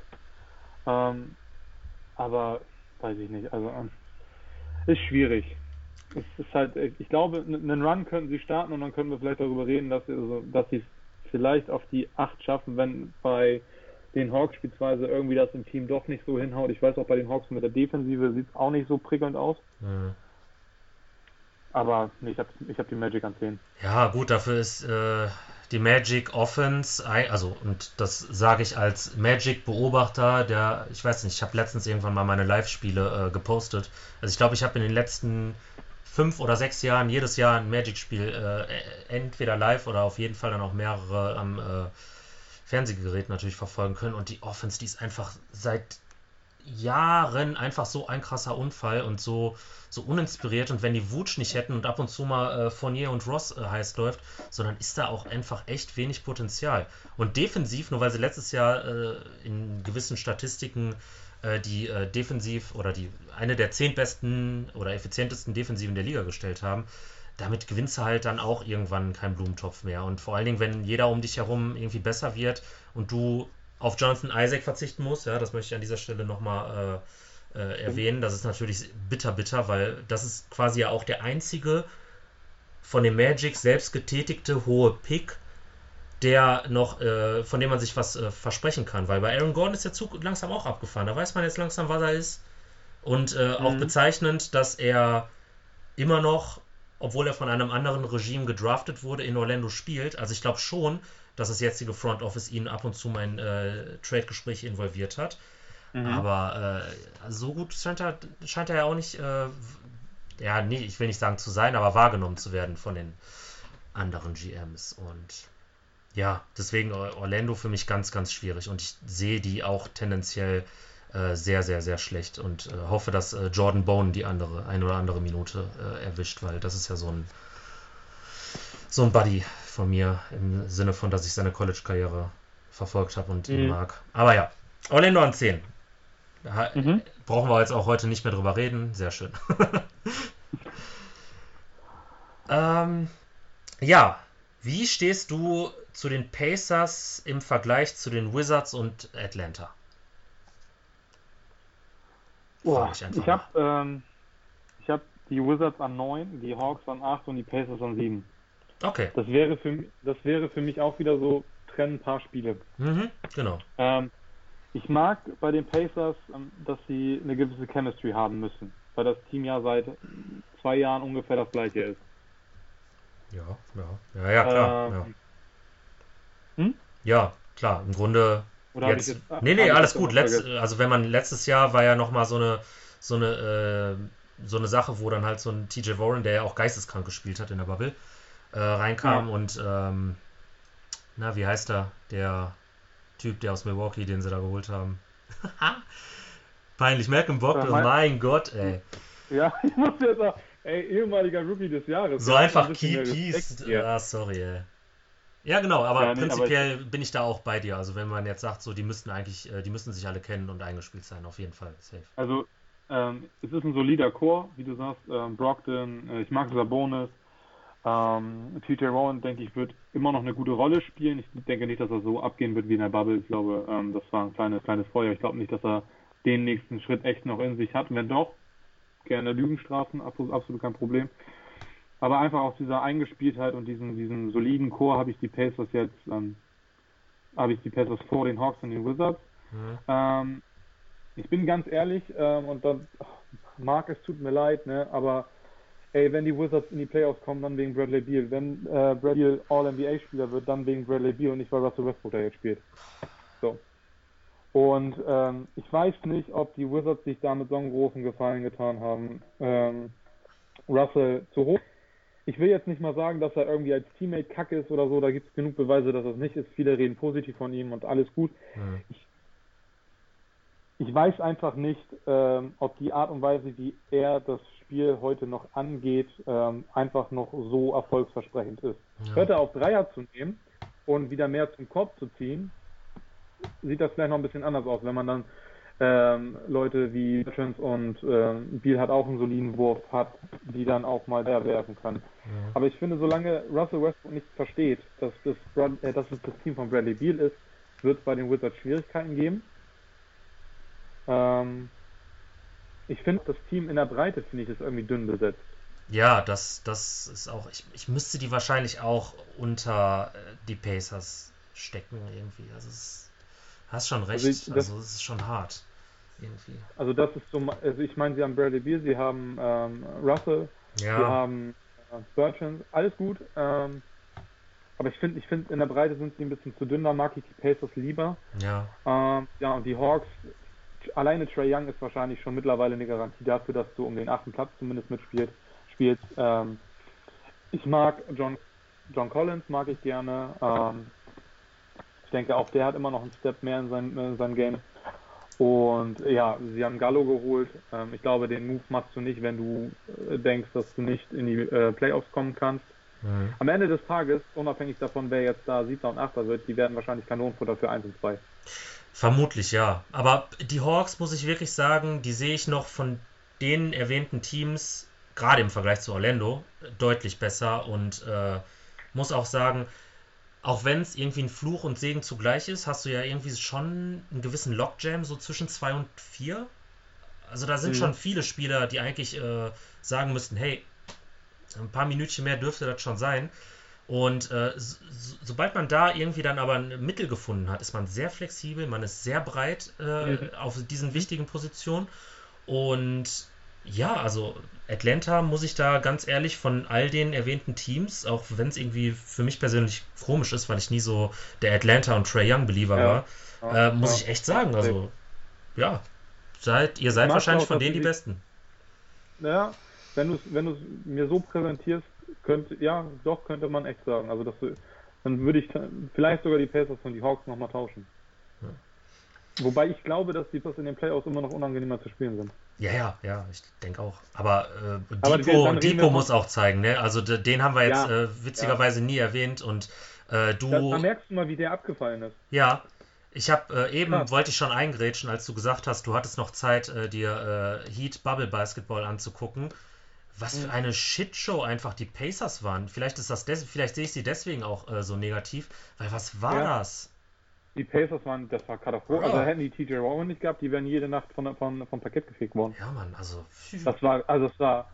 Speaker 3: Ähm, aber weiß ich nicht. Also ähm, ist schwierig. Es ist halt, ich glaube, einen Run könnten sie starten und dann können wir vielleicht darüber reden, dass sie, also, dass sie es vielleicht auf die 8 schaffen, wenn bei den Hawks spielsweise irgendwie das im Team doch nicht so hinhaut. Ich weiß auch bei den Hawks mit der Defensive sieht es auch nicht so prickelnd aus. Mhm. Aber nee, ich habe ich hab die Magic an 10.
Speaker 2: Ja, gut, dafür ist äh, die Magic Offense, also und das sage ich als Magic-Beobachter, der, ich weiß nicht, ich habe letztens irgendwann mal meine Live-Spiele äh, gepostet. Also ich glaube, ich habe in den letzten fünf oder sechs Jahren jedes Jahr ein Magic-Spiel, äh, entweder live oder auf jeden Fall dann auch mehrere am äh, Fernsehgerät natürlich verfolgen können. Und die Offense, die ist einfach seit Jahren einfach so ein krasser Unfall und so, so uninspiriert. Und wenn die Wutsch nicht hätten und ab und zu mal äh, Fournier und Ross äh, heiß läuft, sondern ist da auch einfach echt wenig Potenzial. Und defensiv, nur weil sie letztes Jahr äh, in gewissen Statistiken äh, die äh, defensiv oder die eine der zehn besten oder effizientesten Defensiven der Liga gestellt haben, damit gewinnst du halt dann auch irgendwann keinen Blumentopf mehr. Und vor allen Dingen, wenn jeder um dich herum irgendwie besser wird und du auf Jonathan Isaac verzichten musst, ja, das möchte ich an dieser Stelle nochmal äh, äh, erwähnen. Das ist natürlich bitter, bitter, weil das ist quasi ja auch der einzige von dem Magic selbst getätigte hohe Pick, der noch, äh, von dem man sich was äh, versprechen kann. Weil bei Aaron Gordon ist der Zug langsam auch abgefahren. Da weiß man jetzt langsam, was er ist. Und äh, mhm. auch bezeichnend, dass er immer noch obwohl er von einem anderen Regime gedraftet wurde, in Orlando spielt. Also ich glaube schon, dass das jetzige Front Office ihn ab und zu in äh, Trade-Gespräche involviert hat. Mhm. Aber äh, so gut scheint er, scheint er ja auch nicht, äh, ja, nee, ich will nicht sagen zu sein, aber wahrgenommen zu werden von den anderen GMs. Und ja, deswegen Orlando für mich ganz, ganz schwierig. Und ich sehe die auch tendenziell äh, sehr, sehr, sehr schlecht und äh, hoffe, dass äh, Jordan Bone die andere, eine oder andere Minute äh, erwischt, weil das ist ja so ein so ein Buddy von mir im Sinne von, dass ich seine College-Karriere verfolgt habe und ihn mhm. mag. Aber ja, Orlando an 10. mhm. Brauchen wir jetzt auch heute nicht mehr drüber reden. Sehr schön. ähm, ja, wie stehst du zu den Pacers im Vergleich zu den Wizards und Atlanta?
Speaker 3: Boah, ich, ich habe ähm, hab die Wizards an 9, die Hawks an 8 und die Pacers an 7.
Speaker 2: Okay.
Speaker 3: Das wäre für, das wäre für mich auch wieder so, trennen ein paar Spiele.
Speaker 2: Mhm, genau.
Speaker 3: Ähm, ich mag bei den Pacers, ähm, dass sie eine gewisse Chemistry haben müssen, weil das Team ja seit zwei Jahren ungefähr das gleiche ist.
Speaker 2: Ja, ja, ja, ja klar. Ähm, ja. Hm? ja, klar, im Grunde. Oder jetzt, jetzt nee, nee, alles gut. Letz, also wenn man letztes Jahr war ja nochmal so eine so eine äh, so eine Sache, wo dann halt so ein TJ Warren, der ja auch geisteskrank gespielt hat in der Bubble, äh, reinkam ja. und ähm, na, wie heißt er? Der Typ, der aus Milwaukee, den sie da geholt haben. Peinlich, Malcolm Bogdan, mein, mein Gott, ey.
Speaker 3: Ja, ich muss jetzt auch, ey, ehemaliger Rookie des Jahres.
Speaker 2: So einfach ein Key Piece. Ah, sorry, ey. Ja, genau, aber ja, nee, prinzipiell aber ich, bin ich da auch bei dir. Also wenn man jetzt sagt, so die müssten eigentlich, äh, die müssten sich alle kennen und eingespielt sein, auf jeden Fall. Safe.
Speaker 3: Also ähm, es ist ein solider Chor, wie du sagst. Ähm, Brockton, äh, ich mag Sabonis. Ähm, TJ Rowan, denke ich, wird immer noch eine gute Rolle spielen. Ich denke nicht, dass er so abgehen wird wie in der Bubble. Ich glaube, ähm, das war ein kleines, kleines Feuer. Ich glaube nicht, dass er den nächsten Schritt echt noch in sich hat. Wenn doch, gerne Lügenstrafen, absolut, absolut kein Problem. Aber einfach aus dieser Eingespieltheit und diesem, diesem soliden Chor habe ich die Pacers jetzt, ähm, habe ich die Pacers vor den Hawks und den Wizards. Mhm. Ähm, ich bin ganz ehrlich, ähm, und dann, Marc, es tut mir leid, ne, aber ey, wenn die Wizards in die Playoffs kommen, dann wegen Bradley Beal. Wenn äh, Bradley All-NBA-Spieler wird, dann wegen Bradley Beal und nicht, weil Russell Westbrook da jetzt spielt. So. Und ähm, ich weiß nicht, ob die Wizards sich damit so einen großen Gefallen getan haben, ähm, Russell zu hoch ich will jetzt nicht mal sagen, dass er irgendwie als Teammate kacke ist oder so, da gibt es genug Beweise, dass das nicht ist. Viele reden positiv von ihm und alles gut. Mhm. Ich, ich, weiß einfach nicht, ähm, ob die Art und Weise, wie er das Spiel heute noch angeht, ähm, einfach noch so erfolgsversprechend ist. Ja. Hört er auf Dreier zu nehmen und wieder mehr zum Korb zu ziehen, sieht das vielleicht noch ein bisschen anders aus, wenn man dann ähm, Leute wie Bertrand und ähm, Beal hat auch einen soliden Wurf hat, die dann auch mal der werfen können. Ja. Aber ich finde, solange Russell Westbrook nicht versteht, dass das, äh, dass es das Team von Bradley Beal ist, wird es bei den Wizards Schwierigkeiten geben. Ähm, ich finde das Team in der Breite finde ich das irgendwie dünn besetzt.
Speaker 2: Ja, das, das ist auch. Ich, ich müsste die wahrscheinlich auch unter äh, die Pacers stecken irgendwie. Also es hast schon recht. Also, ich, also es ist schon hart irgendwie.
Speaker 3: Also das ist so, also ich meine, sie haben Bradley Beal, sie haben ähm, Russell, ja. sie haben äh, Bertrand, alles gut. Ähm, aber ich finde, ich finde, in der Breite sind sie ein bisschen zu dünn, da mag ich die Pacers lieber.
Speaker 2: Ja.
Speaker 3: Ähm, ja, und die Hawks, alleine Trey Young ist wahrscheinlich schon mittlerweile eine Garantie dafür, dass du um den achten Platz zumindest mitspielst. Spielst. Ähm, ich mag John, John Collins, mag ich gerne. Ähm, ich denke, auch der hat immer noch einen Step mehr in sein, in sein Game. Und ja, sie haben Gallo geholt. Ähm, ich glaube, den Move machst du nicht, wenn du äh, denkst, dass du nicht in die äh, Playoffs kommen kannst. Mhm. Am Ende des Tages, unabhängig davon, wer jetzt da 7. und 8. wird, die werden wahrscheinlich Kanonenfutter für 1 und 2.
Speaker 2: Vermutlich, ja. Aber die Hawks, muss ich wirklich sagen, die sehe ich noch von den erwähnten Teams, gerade im Vergleich zu Orlando, deutlich besser und äh, muss auch sagen, auch wenn es irgendwie ein Fluch und Segen zugleich ist, hast du ja irgendwie schon einen gewissen Lockjam so zwischen 2 und 4. Also da sind mhm. schon viele Spieler, die eigentlich äh, sagen müssten, hey, ein paar Minütchen mehr dürfte das schon sein. Und äh, so, sobald man da irgendwie dann aber ein Mittel gefunden hat, ist man sehr flexibel, man ist sehr breit äh, mhm. auf diesen wichtigen Positionen. Und ja, also Atlanta muss ich da ganz ehrlich von all den erwähnten Teams, auch wenn es irgendwie für mich persönlich komisch ist, weil ich nie so der Atlanta und Trey Young Believer ja. war, äh, muss ja. ich echt sagen. Also ja, seid, ihr seid wahrscheinlich von denen die Besten.
Speaker 3: Ja, wenn du es wenn mir so präsentierst, könnte, ja, doch, könnte man echt sagen. Also das, dann würde ich vielleicht sogar die Pacers von die Hawks nochmal tauschen. Ja. Wobei ich glaube, dass die Pacers in den Playoffs immer noch unangenehmer zu spielen sind.
Speaker 2: Ja, ja, ja, ich denke auch. Aber, äh, Aber Depot, Depot muss auch zeigen, ne? Also den haben wir jetzt ja, äh, witzigerweise ja. nie erwähnt und äh, du.
Speaker 3: Da, da, merkst du mal, wie der abgefallen ist.
Speaker 2: Ja. Ich habe äh, eben, ja. wollte ich schon eingrätschen, als du gesagt hast, du hattest noch Zeit, äh, dir äh, Heat Bubble Basketball anzugucken. Was für eine Shitshow einfach die Pacers waren. Vielleicht ist das vielleicht sehe ich sie deswegen auch äh, so negativ, weil was war ja. das?
Speaker 3: Die Pacers waren, das war Katastrophe. Ja. Also hätten die TJ Warren nicht gehabt, die wären jede Nacht von, von, vom Parkett gefegt worden.
Speaker 2: Ja, Mann, also.
Speaker 3: Das war, also es war,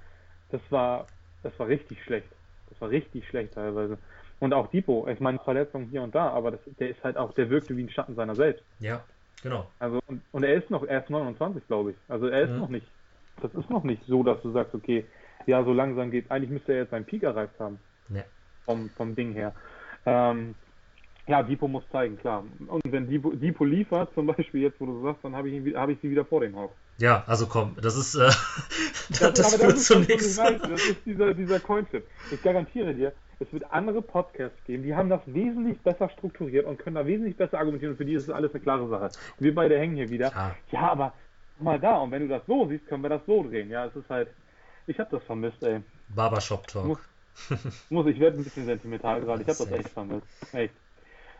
Speaker 3: das war, das war richtig schlecht. Das war richtig schlecht teilweise. Und auch Depot, ich meine, Verletzungen hier und da, aber das, der ist halt auch, der wirkte wie ein Schatten seiner selbst.
Speaker 2: Ja, genau.
Speaker 3: Also, und, und er ist noch, er ist 29, glaube ich. Also er ist mhm. noch nicht, das ist noch nicht so, dass du sagst, okay, ja, so langsam geht. Eigentlich müsste er jetzt seinen Peak erreicht haben.
Speaker 2: Nee.
Speaker 3: Vom, vom Ding her. Ähm, ja, Depot muss zeigen, klar. Und wenn Depot, Depot liefert, zum Beispiel jetzt, wo du sagst, dann habe ich, hab ich sie wieder vor dem Haus.
Speaker 2: Ja, also komm, das ist, äh, das,
Speaker 3: das, führt zu nichts. Das ist dieser, dieser Coinflip. Ich garantiere dir, es wird andere Podcasts geben, die haben das wesentlich besser strukturiert und können da wesentlich besser argumentieren und für die ist es alles eine klare Sache. Wir beide hängen hier wieder. Klar. Ja, aber mal da und wenn du das so siehst, können wir das so drehen. Ja, es ist halt, ich habe das vermisst, ey.
Speaker 2: Barbershop Talk.
Speaker 3: Muss, muss ich werde ein bisschen sentimental gerade. Ich habe das echt vermisst. Echt.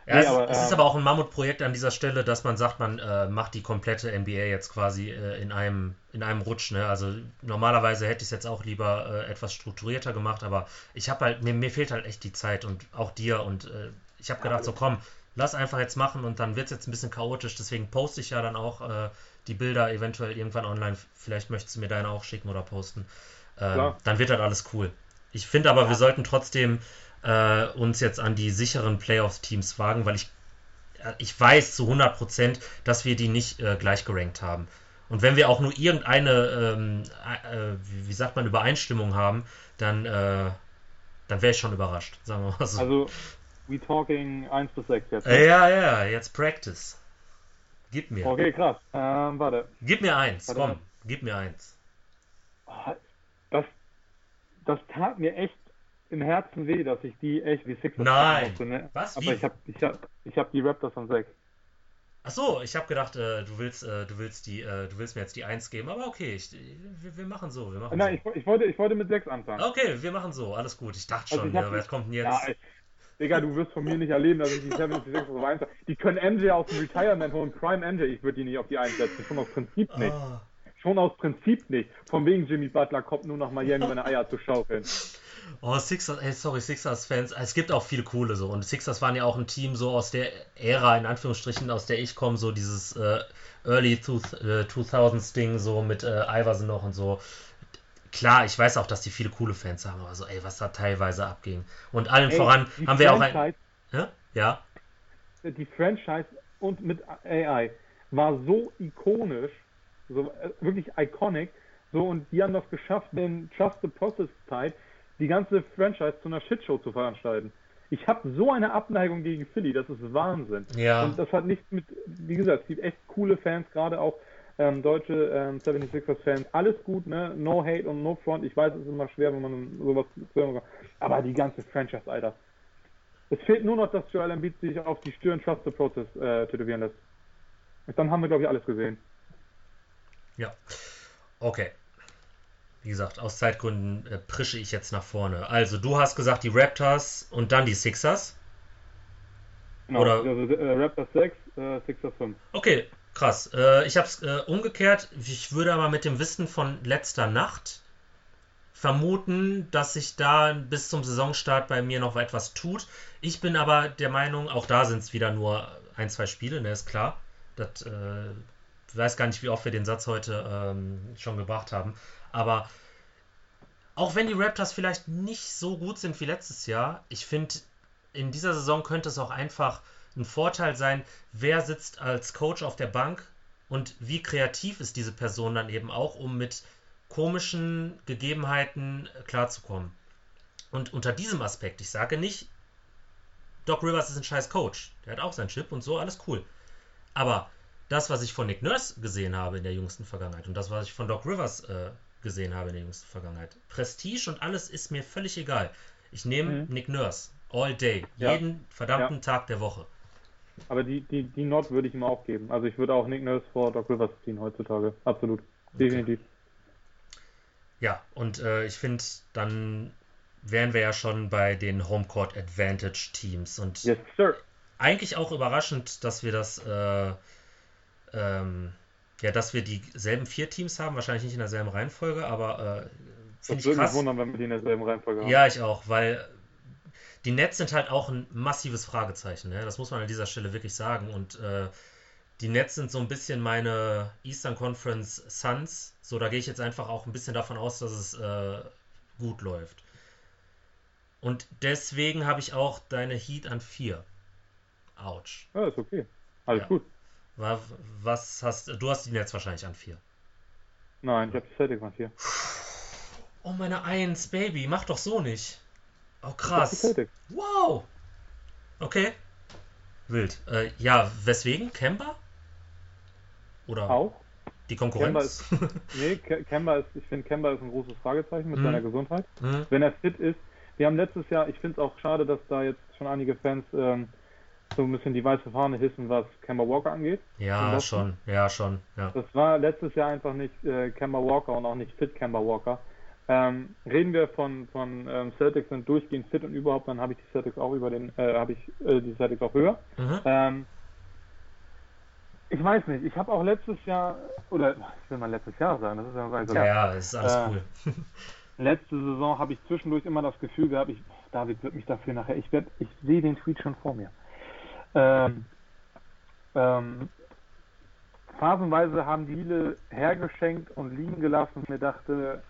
Speaker 2: Ja, nee, es, aber, es äh, ist aber auch ein Mammutprojekt an dieser Stelle, dass man sagt, man äh, macht die komplette NBA jetzt quasi äh, in, einem, in einem Rutsch. Ne? Also normalerweise hätte ich es jetzt auch lieber äh, etwas strukturierter gemacht, aber ich habe halt, mir, mir fehlt halt echt die Zeit und auch dir und äh, ich habe gedacht, so komm, lass einfach jetzt machen und dann wird es jetzt ein bisschen chaotisch, deswegen poste ich ja dann auch äh, die Bilder eventuell irgendwann online. Vielleicht möchtest du mir deine auch schicken oder posten. Ähm, dann wird halt alles cool. Ich finde aber, ja. wir sollten trotzdem äh, uns jetzt an die sicheren Playoffs-Teams wagen, weil ich, äh, ich weiß zu 100%, dass wir die nicht äh, gleich gerankt haben. Und wenn wir auch nur irgendeine, ähm, äh, wie, sagt man, Übereinstimmung haben, dann, äh, dann wäre ich schon überrascht, sagen wir
Speaker 3: mal so. Also, we talking 1 bis 6 jetzt.
Speaker 2: Ne? ja, ja, jetzt Practice. Gib mir.
Speaker 3: Okay, krass. Ähm, warte.
Speaker 2: Gib mir eins, warte. komm, gib mir eins.
Speaker 3: Das, das tat mir echt im Herzen weh, dass ich die echt wie
Speaker 2: Sixers Nein. Musste, ne? Was?
Speaker 3: Aber wie? ich habe ich hab, ich hab die Raptors an 6.
Speaker 2: Ach so, ich habe gedacht, äh, du willst, äh, du willst die, äh, du willst mir jetzt die 1 geben, aber okay, ich, wir, wir, machen so, wir machen
Speaker 3: Nein, so. Ich, ich, wollte, ich wollte mit 6 anfangen.
Speaker 2: Okay, wir machen so, alles gut. Ich dachte also schon, also ich ja, was kommt denn jetzt? Ja,
Speaker 3: Digga, du wirst von mir nicht erleben, dass ich die 76 auf 1 Die können MJ aus dem Retirement holen, Prime MJ, ich würde die nicht auf die 1 setzen, schon aus Prinzip nicht. Oh. Schon aus Prinzip nicht. Von wegen Jimmy Butler kommt nur nach Miami, meine Eier zu schaukeln.
Speaker 2: Oh, Sixers, ey, sorry, Sixers-Fans. Es gibt auch viele coole so. Und Sixers waren ja auch ein Team so aus der Ära, in Anführungsstrichen, aus der ich komme, so dieses äh, Early 2000s-Ding, äh, so mit äh, Iverson noch und so. Klar, ich weiß auch, dass die viele coole Fans haben, aber so, ey, was da teilweise abging. Und allen ey, voran haben wir auch ein. Ja? ja?
Speaker 3: Die Franchise und mit AI war so ikonisch, so äh, wirklich iconic, so und die haben das geschafft, in Trust the Process Zeit die ganze Franchise zu einer Shitshow zu veranstalten. Ich habe so eine Abneigung gegen Philly, das ist Wahnsinn.
Speaker 2: Ja.
Speaker 3: Und das hat nichts mit, wie gesagt, es gibt echt coole Fans, gerade auch ähm, deutsche ähm, 76ers-Fans. Alles gut, ne? No Hate und No Front. Ich weiß, es ist immer schwer, wenn man sowas hören kann. Aber die ganze Franchise, Alter. Es fehlt nur noch, dass Joel Embiid sich auf die Stirn Trust the Process äh, tätowieren lässt. Und dann haben wir, glaube ich, alles gesehen.
Speaker 2: Ja. Okay wie gesagt, aus Zeitgründen äh, prische ich jetzt nach vorne. Also, du hast gesagt die Raptors und dann die Sixers.
Speaker 3: Genau, Oder? also äh, Raptors 6, äh, Sixers 5.
Speaker 2: Okay, krass. Äh, ich habe es äh, umgekehrt. Ich würde aber mit dem Wissen von letzter Nacht vermuten, dass sich da bis zum Saisonstart bei mir noch etwas tut. Ich bin aber der Meinung, auch da sind es wieder nur ein, zwei Spiele, ne, ist klar. Das, äh, ich weiß gar nicht, wie oft wir den Satz heute ähm, schon gebracht haben. Aber auch wenn die Raptors vielleicht nicht so gut sind wie letztes Jahr, ich finde, in dieser Saison könnte es auch einfach ein Vorteil sein, wer sitzt als Coach auf der Bank und wie kreativ ist diese Person dann eben auch, um mit komischen Gegebenheiten klarzukommen. Und unter diesem Aspekt, ich sage nicht, Doc Rivers ist ein scheiß Coach, der hat auch seinen Chip und so, alles cool. Aber das, was ich von Nick Nurse gesehen habe in der jüngsten Vergangenheit und das, was ich von Doc Rivers äh, gesehen habe in der jüngsten Vergangenheit. Prestige und alles ist mir völlig egal. Ich nehme mhm. Nick Nurse all day, ja. jeden verdammten ja. Tag der Woche.
Speaker 3: Aber die, die, die Not würde ich ihm auch geben. Also ich würde auch Nick Nurse vor Doc Rivers ziehen heutzutage. Absolut. Definitiv. Okay.
Speaker 2: Ja, und äh, ich finde, dann wären wir ja schon bei den Homecourt Advantage Teams. Und
Speaker 3: yes,
Speaker 2: eigentlich auch überraschend, dass wir das, äh, ähm, ja, dass wir dieselben vier Teams haben, wahrscheinlich nicht in derselben Reihenfolge, aber äh,
Speaker 3: finde ich krass. mich wundern, wenn wir die in derselben Reihenfolge haben.
Speaker 2: Ja, ich auch, weil die Nets sind halt auch ein massives Fragezeichen, ne? das muss man an dieser Stelle wirklich sagen und äh, die Nets sind so ein bisschen meine Eastern Conference Suns, so da gehe ich jetzt einfach auch ein bisschen davon aus, dass es äh, gut läuft. Und deswegen habe ich auch deine Heat an 4. Autsch.
Speaker 3: Ja, ist okay. Alles ja. gut.
Speaker 2: Was hast du? hast die Nets wahrscheinlich an 4.
Speaker 3: Nein, ich habe die Celtics an 4.
Speaker 2: Oh, meine 1, Baby, mach doch so nicht. Oh, krass. Wow. Okay. Wild. Äh, ja, weswegen? Kemba? Oder?
Speaker 3: Auch.
Speaker 2: Die Konkurrenz?
Speaker 3: Kemba ist, nee, Kemba ist, ich finde, Kemba ist ein großes Fragezeichen mit mhm. seiner Gesundheit. Mhm. Wenn er fit ist, wir haben letztes Jahr, ich finde es auch schade, dass da jetzt schon einige Fans ähm, so ein bisschen die weiße Fahne hissen, was Kemba Walker angeht.
Speaker 2: Ja, schon, ja, schon. Ja.
Speaker 3: Das war letztes Jahr einfach nicht äh, Kemba Walker und auch nicht fit Kemba Walker. Ähm, reden wir von, von ähm, Celtics sind durchgehend fit und überhaupt, dann habe ich die Celtics auch über den, äh, habe ich äh, die Celtics auch höher. Mhm. Ähm, ich weiß nicht, ich habe auch letztes Jahr, oder ich will mal letztes Jahr sagen, das ist ja
Speaker 2: so Ja, ja, ist alles äh, cool.
Speaker 3: letzte Saison habe ich zwischendurch immer das Gefühl gehabt, ich, David wird mich dafür nachher, ich werde, ich sehe den Tweet schon vor mir. Ähm, ähm, phasenweise haben die viele hergeschenkt und liegen gelassen und mir dachte,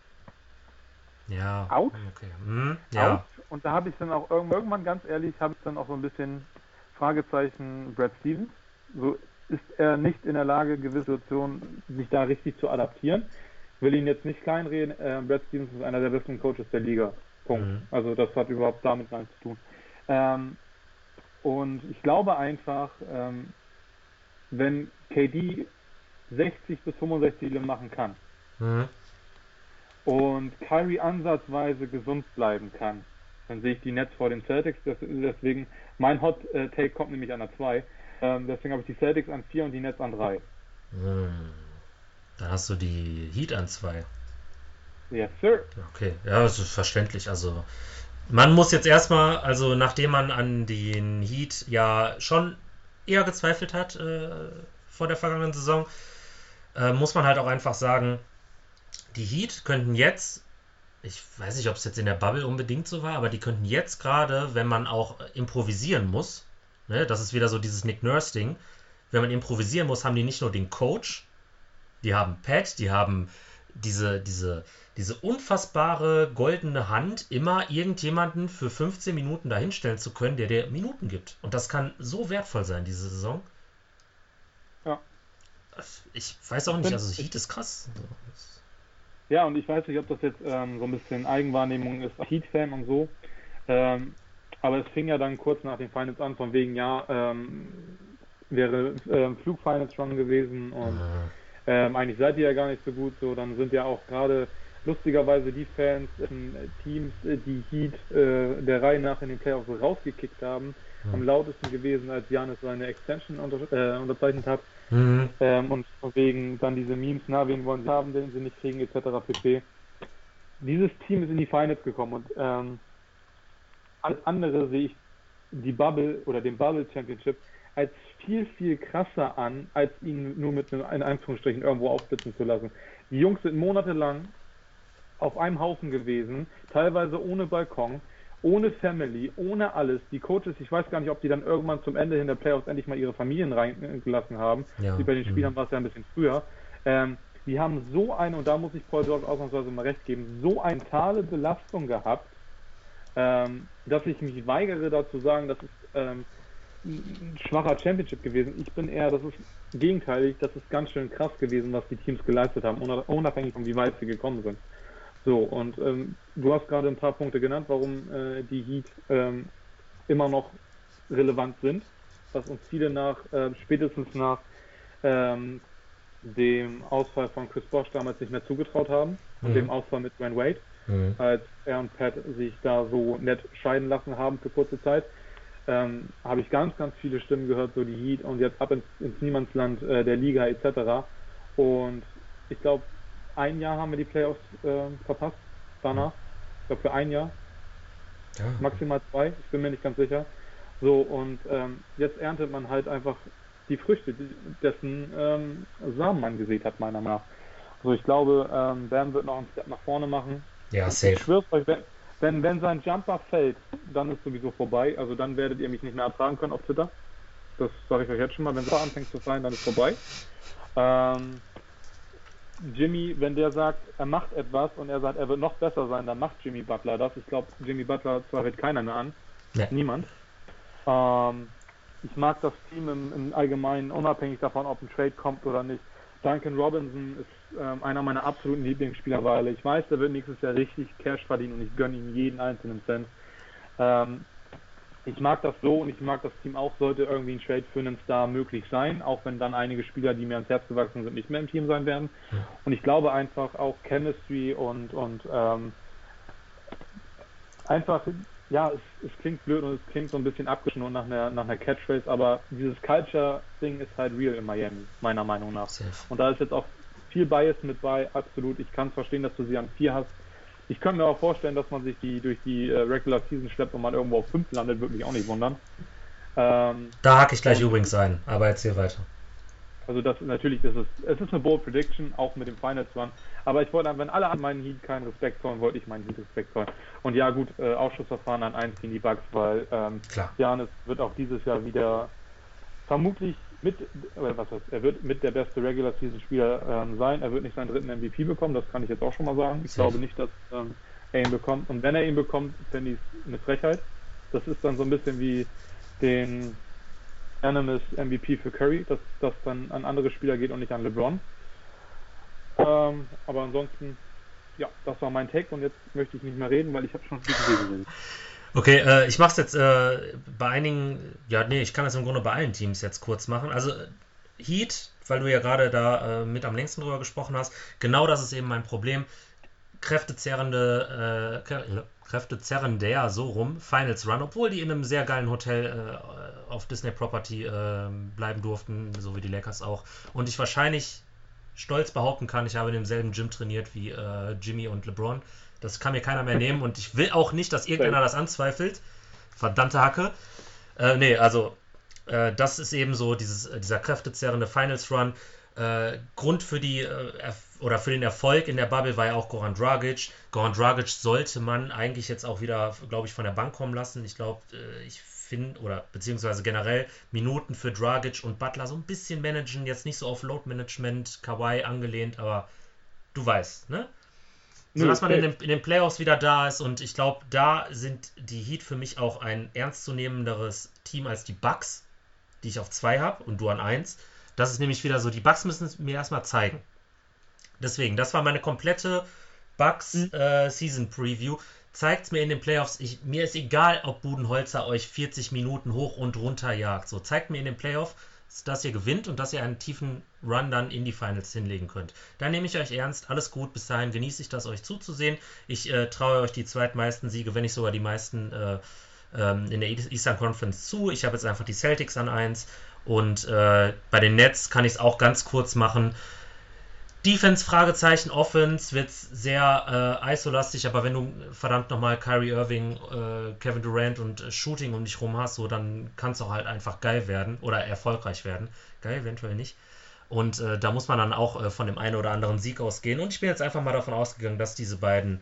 Speaker 2: ja,
Speaker 3: out,
Speaker 2: okay. Hm, ja.
Speaker 3: out. Und da habe ich dann auch irgendwann, ganz ehrlich, habe ich dann auch so ein bisschen Fragezeichen Brad Stevens. So ist er nicht in der Lage, gewisse Situationen sich da richtig zu adaptieren. Ich will ihn jetzt nicht kleinreden. Äh, Brad Stevens ist einer der besten Coaches der Liga. Punkt. Mhm. Also das hat überhaupt damit nichts zu tun. Ähm, und ich glaube einfach, ähm, wenn KD 60 bis 65 Spiele machen kann mhm. Und Kyrie ansatzweise gesund bleiben kann, dann sehe ich die Nets vor den Celtics. deswegen, mein Hot äh, Take kommt nämlich an der 2. Ähm, deswegen habe ich die Celtics an 4 und die Nets an 3.
Speaker 2: Hm. Dann hast du die Heat an 2.
Speaker 3: Yes, sir.
Speaker 2: Okay, ja, das ist verständlich. Also man muss jetzt erstmal, also nachdem man an den Heat ja schon eher gezweifelt hat äh, vor der vergangenen Saison, äh, muss man halt auch einfach sagen, die Heat könnten jetzt, ich weiß nicht, ob es jetzt in der Bubble unbedingt so war, aber die könnten jetzt gerade, wenn man auch improvisieren muss, ne, das ist wieder so dieses Nick Nurse-Ding, wenn man improvisieren muss, haben die nicht nur den Coach, die haben Pat, die haben diese, diese, diese unfassbare goldene Hand, immer irgendjemanden für 15 Minuten dahinstellen zu können, der dir Minuten gibt. Und das kann so wertvoll sein, diese Saison.
Speaker 3: Ja.
Speaker 2: Ich weiß auch nicht, also Heat ist krass.
Speaker 3: Ja, und ich weiß nicht, ob das jetzt ähm, so ein bisschen Eigenwahrnehmung ist, Heat-Fan und so. Ähm, aber es fing ja dann kurz nach den Finals an, von wegen, ja, ähm, wäre ähm, Flugfinals schon gewesen und ähm, eigentlich seid ihr ja gar nicht so gut so. Dann sind ja auch gerade lustigerweise die Fans in Teams, äh, die Heat äh, der Reihe nach in den Playoffs rausgekickt haben, mhm. am lautesten gewesen, als Janis seine Extension unter, äh, unterzeichnet hat. Mhm. Ähm, und wegen dann diese Memes, na, wen wollen sie haben, den sie nicht kriegen, etc. pp. Dieses Team ist in die Finals gekommen und ähm, alles andere sehe ich die Bubble oder den Bubble Championship als viel, viel krasser an, als ihn nur mit einem, in Anführungsstrichen irgendwo aufblitzen zu lassen. Die Jungs sind monatelang auf einem Haufen gewesen, teilweise ohne Balkon, ohne Family, ohne alles. Die Coaches, ich weiß gar nicht, ob die dann irgendwann zum Ende hin der Playoffs endlich mal ihre Familien reingelassen haben. Ja. Wie bei den Spielern mhm. war es ja ein bisschen früher. Ähm, die haben so eine, und da muss ich Paul George ausnahmsweise mal recht geben, so eine totale Belastung gehabt, ähm, dass ich mich weigere, da zu sagen, das ist ähm, ein schwacher Championship gewesen. Ich bin eher, das ist gegenteilig, das ist ganz schön krass gewesen, was die Teams geleistet haben, unabhängig von wie weit sie gekommen sind. So, und ähm, du hast gerade ein paar Punkte genannt, warum äh, die Heat ähm, immer noch relevant sind, was uns viele nach, äh, spätestens nach ähm, dem Ausfall von Chris Bosch damals nicht mehr zugetraut haben mhm. und dem Ausfall mit Dwayne Wade, mhm. als er und Pat sich da so nett scheiden lassen haben für kurze Zeit. Ähm, habe ich ganz, ganz viele Stimmen gehört, so die Heat und jetzt ab ins, ins Niemandsland äh, der Liga etc. Und ich glaube, ein Jahr haben wir die Playoffs äh, verpasst. Danach. Ich glaube für ein Jahr. Ja. Maximal zwei, ich bin mir nicht ganz sicher. So, und ähm, jetzt erntet man halt einfach die Früchte, dessen ähm, Samen man gesät hat, meiner Meinung nach. Also ich glaube, ähm, Bam wird noch einen Step nach vorne machen.
Speaker 2: Ja, safe.
Speaker 3: Ich schwör's euch, wenn, wenn, wenn sein Jumper fällt, dann ist sowieso vorbei. Also dann werdet ihr mich nicht mehr ertragen können auf Twitter. Das sage ich euch jetzt schon mal. Wenn es anfängt zu fallen, dann ist vorbei. Ähm, Jimmy, wenn der sagt, er macht etwas und er sagt, er wird noch besser sein, dann macht Jimmy Butler das. Ich glaube, Jimmy Butler zweifelt keiner mehr an.
Speaker 2: Nee.
Speaker 3: Niemand. Ähm, ich mag das Team im, im, Allgemeinen, unabhängig davon, ob ein Trade kommt oder nicht. Duncan Robinson ist ähm, einer meiner absoluten Lieblingsspieler, weil ich weiß, der wird nächstes Jahr richtig Cash verdienen und ich gönne ihm jeden einzelnen Cent. Ähm, ich mag das so und ich mag das Team auch, sollte irgendwie ein Trade für einen Star möglich sein, auch wenn dann einige Spieler, die mir ans Herz gewachsen sind, nicht mehr im Team sein werden. Und ich glaube einfach auch Chemistry und, und ähm, einfach, ja, es, es, klingt blöd und es klingt so ein bisschen abgeschnitten nach einer, nach einer Catchphrase, aber dieses Culture-Ding ist halt real in Miami, meiner Meinung nach. Und da ist jetzt auch viel Bias mit bei, absolut. Ich kann es verstehen, dass du sie an vier hast ich kann mir auch vorstellen, dass man sich die durch die äh, Regular Season schleppt und man irgendwo auf 5 landet, würde mich auch nicht wundern.
Speaker 2: Ähm, da hake ich gleich übrigens ein, aber erzähl weiter.
Speaker 3: Also das natürlich ist es, es ist eine Bold Prediction, auch mit dem Finals Run. Aber ich wollte, wenn alle an meinen Heat keinen Respekt zollen, wollte ich meinen Heat Respekt zollen. Und ja gut, äh, Ausschussverfahren an 1 gegen die Bugs, weil ähm. Janis wird auch dieses Jahr wieder vermutlich mit, oder was heißt, er wird mit der beste Regular Season Spieler ähm, sein. Er wird nicht seinen dritten MVP bekommen, das kann ich jetzt auch schon mal sagen. Ich glaube nicht, dass ähm, er ihn bekommt. Und wenn er ihn bekommt, finde ich es eine Frechheit. Das ist dann so ein bisschen wie den Animus MVP für Curry, dass das dann an andere Spieler geht und nicht an LeBron. Ähm, aber ansonsten, ja, das war mein Take und jetzt möchte ich nicht mehr reden, weil ich habe schon viel geredet.
Speaker 2: Okay, äh, ich mache es jetzt äh, bei einigen, ja, nee, ich kann das im Grunde bei allen Teams jetzt kurz machen. Also Heat, weil du ja gerade da äh, mit am längsten drüber gesprochen hast, genau das ist eben mein Problem. Kräftezerrende, äh, Kräftezerrender, so rum, Finals Run, obwohl die in einem sehr geilen Hotel äh, auf Disney Property äh, bleiben durften, so wie die Lakers auch. Und ich wahrscheinlich stolz behaupten kann, ich habe in demselben Gym trainiert wie äh, Jimmy und LeBron. Das kann mir keiner mehr nehmen und ich will auch nicht, dass irgendeiner das anzweifelt. Verdammte Hacke. Äh, nee, also äh, das ist eben so dieses, äh, dieser kräftezerrende Finals Run. Äh, Grund für die äh, oder für den Erfolg in der Bubble war ja auch Goran Dragic. Goran Dragic sollte man eigentlich jetzt auch wieder, glaube ich, von der Bank kommen lassen. Ich glaube, äh, ich finde, oder beziehungsweise generell Minuten für Dragic und Butler so ein bisschen managen, jetzt nicht so auf Load Management, Kawhi angelehnt, aber du weißt, ne? Sodass man in den, in den Playoffs wieder da ist. Und ich glaube, da sind die Heat für mich auch ein ernstzunehmenderes Team als die Bucks, die ich auf 2 habe und du an 1. Das ist nämlich wieder so, die Bucks müssen es mir erstmal zeigen. Deswegen, das war meine komplette Bucks mhm. äh, Season Preview. Zeigt es mir in den Playoffs. Ich, mir ist egal, ob Budenholzer euch 40 Minuten hoch und runter jagt. So, zeigt mir in den Playoffs, dass ihr gewinnt und dass ihr einen tiefen Run dann in die Finals hinlegen könnt. Da nehme ich euch ernst. Alles gut. Bis dahin genieße ich das, euch zuzusehen. Ich äh, traue euch die zweitmeisten Siege, wenn nicht sogar die meisten äh, ähm, in der Eastern Conference zu. Ich habe jetzt einfach die Celtics an 1. Und äh, bei den Nets kann ich es auch ganz kurz machen. Defense, Fragezeichen, Offense wird sehr äh, ISO-lastig, aber wenn du verdammt nochmal Kyrie Irving, äh, Kevin Durant und äh, Shooting um dich rum hast, so, dann kann es auch halt einfach geil werden oder erfolgreich werden. Geil, eventuell nicht. Und äh, da muss man dann auch äh, von dem einen oder anderen Sieg ausgehen. Und ich bin jetzt einfach mal davon ausgegangen, dass diese beiden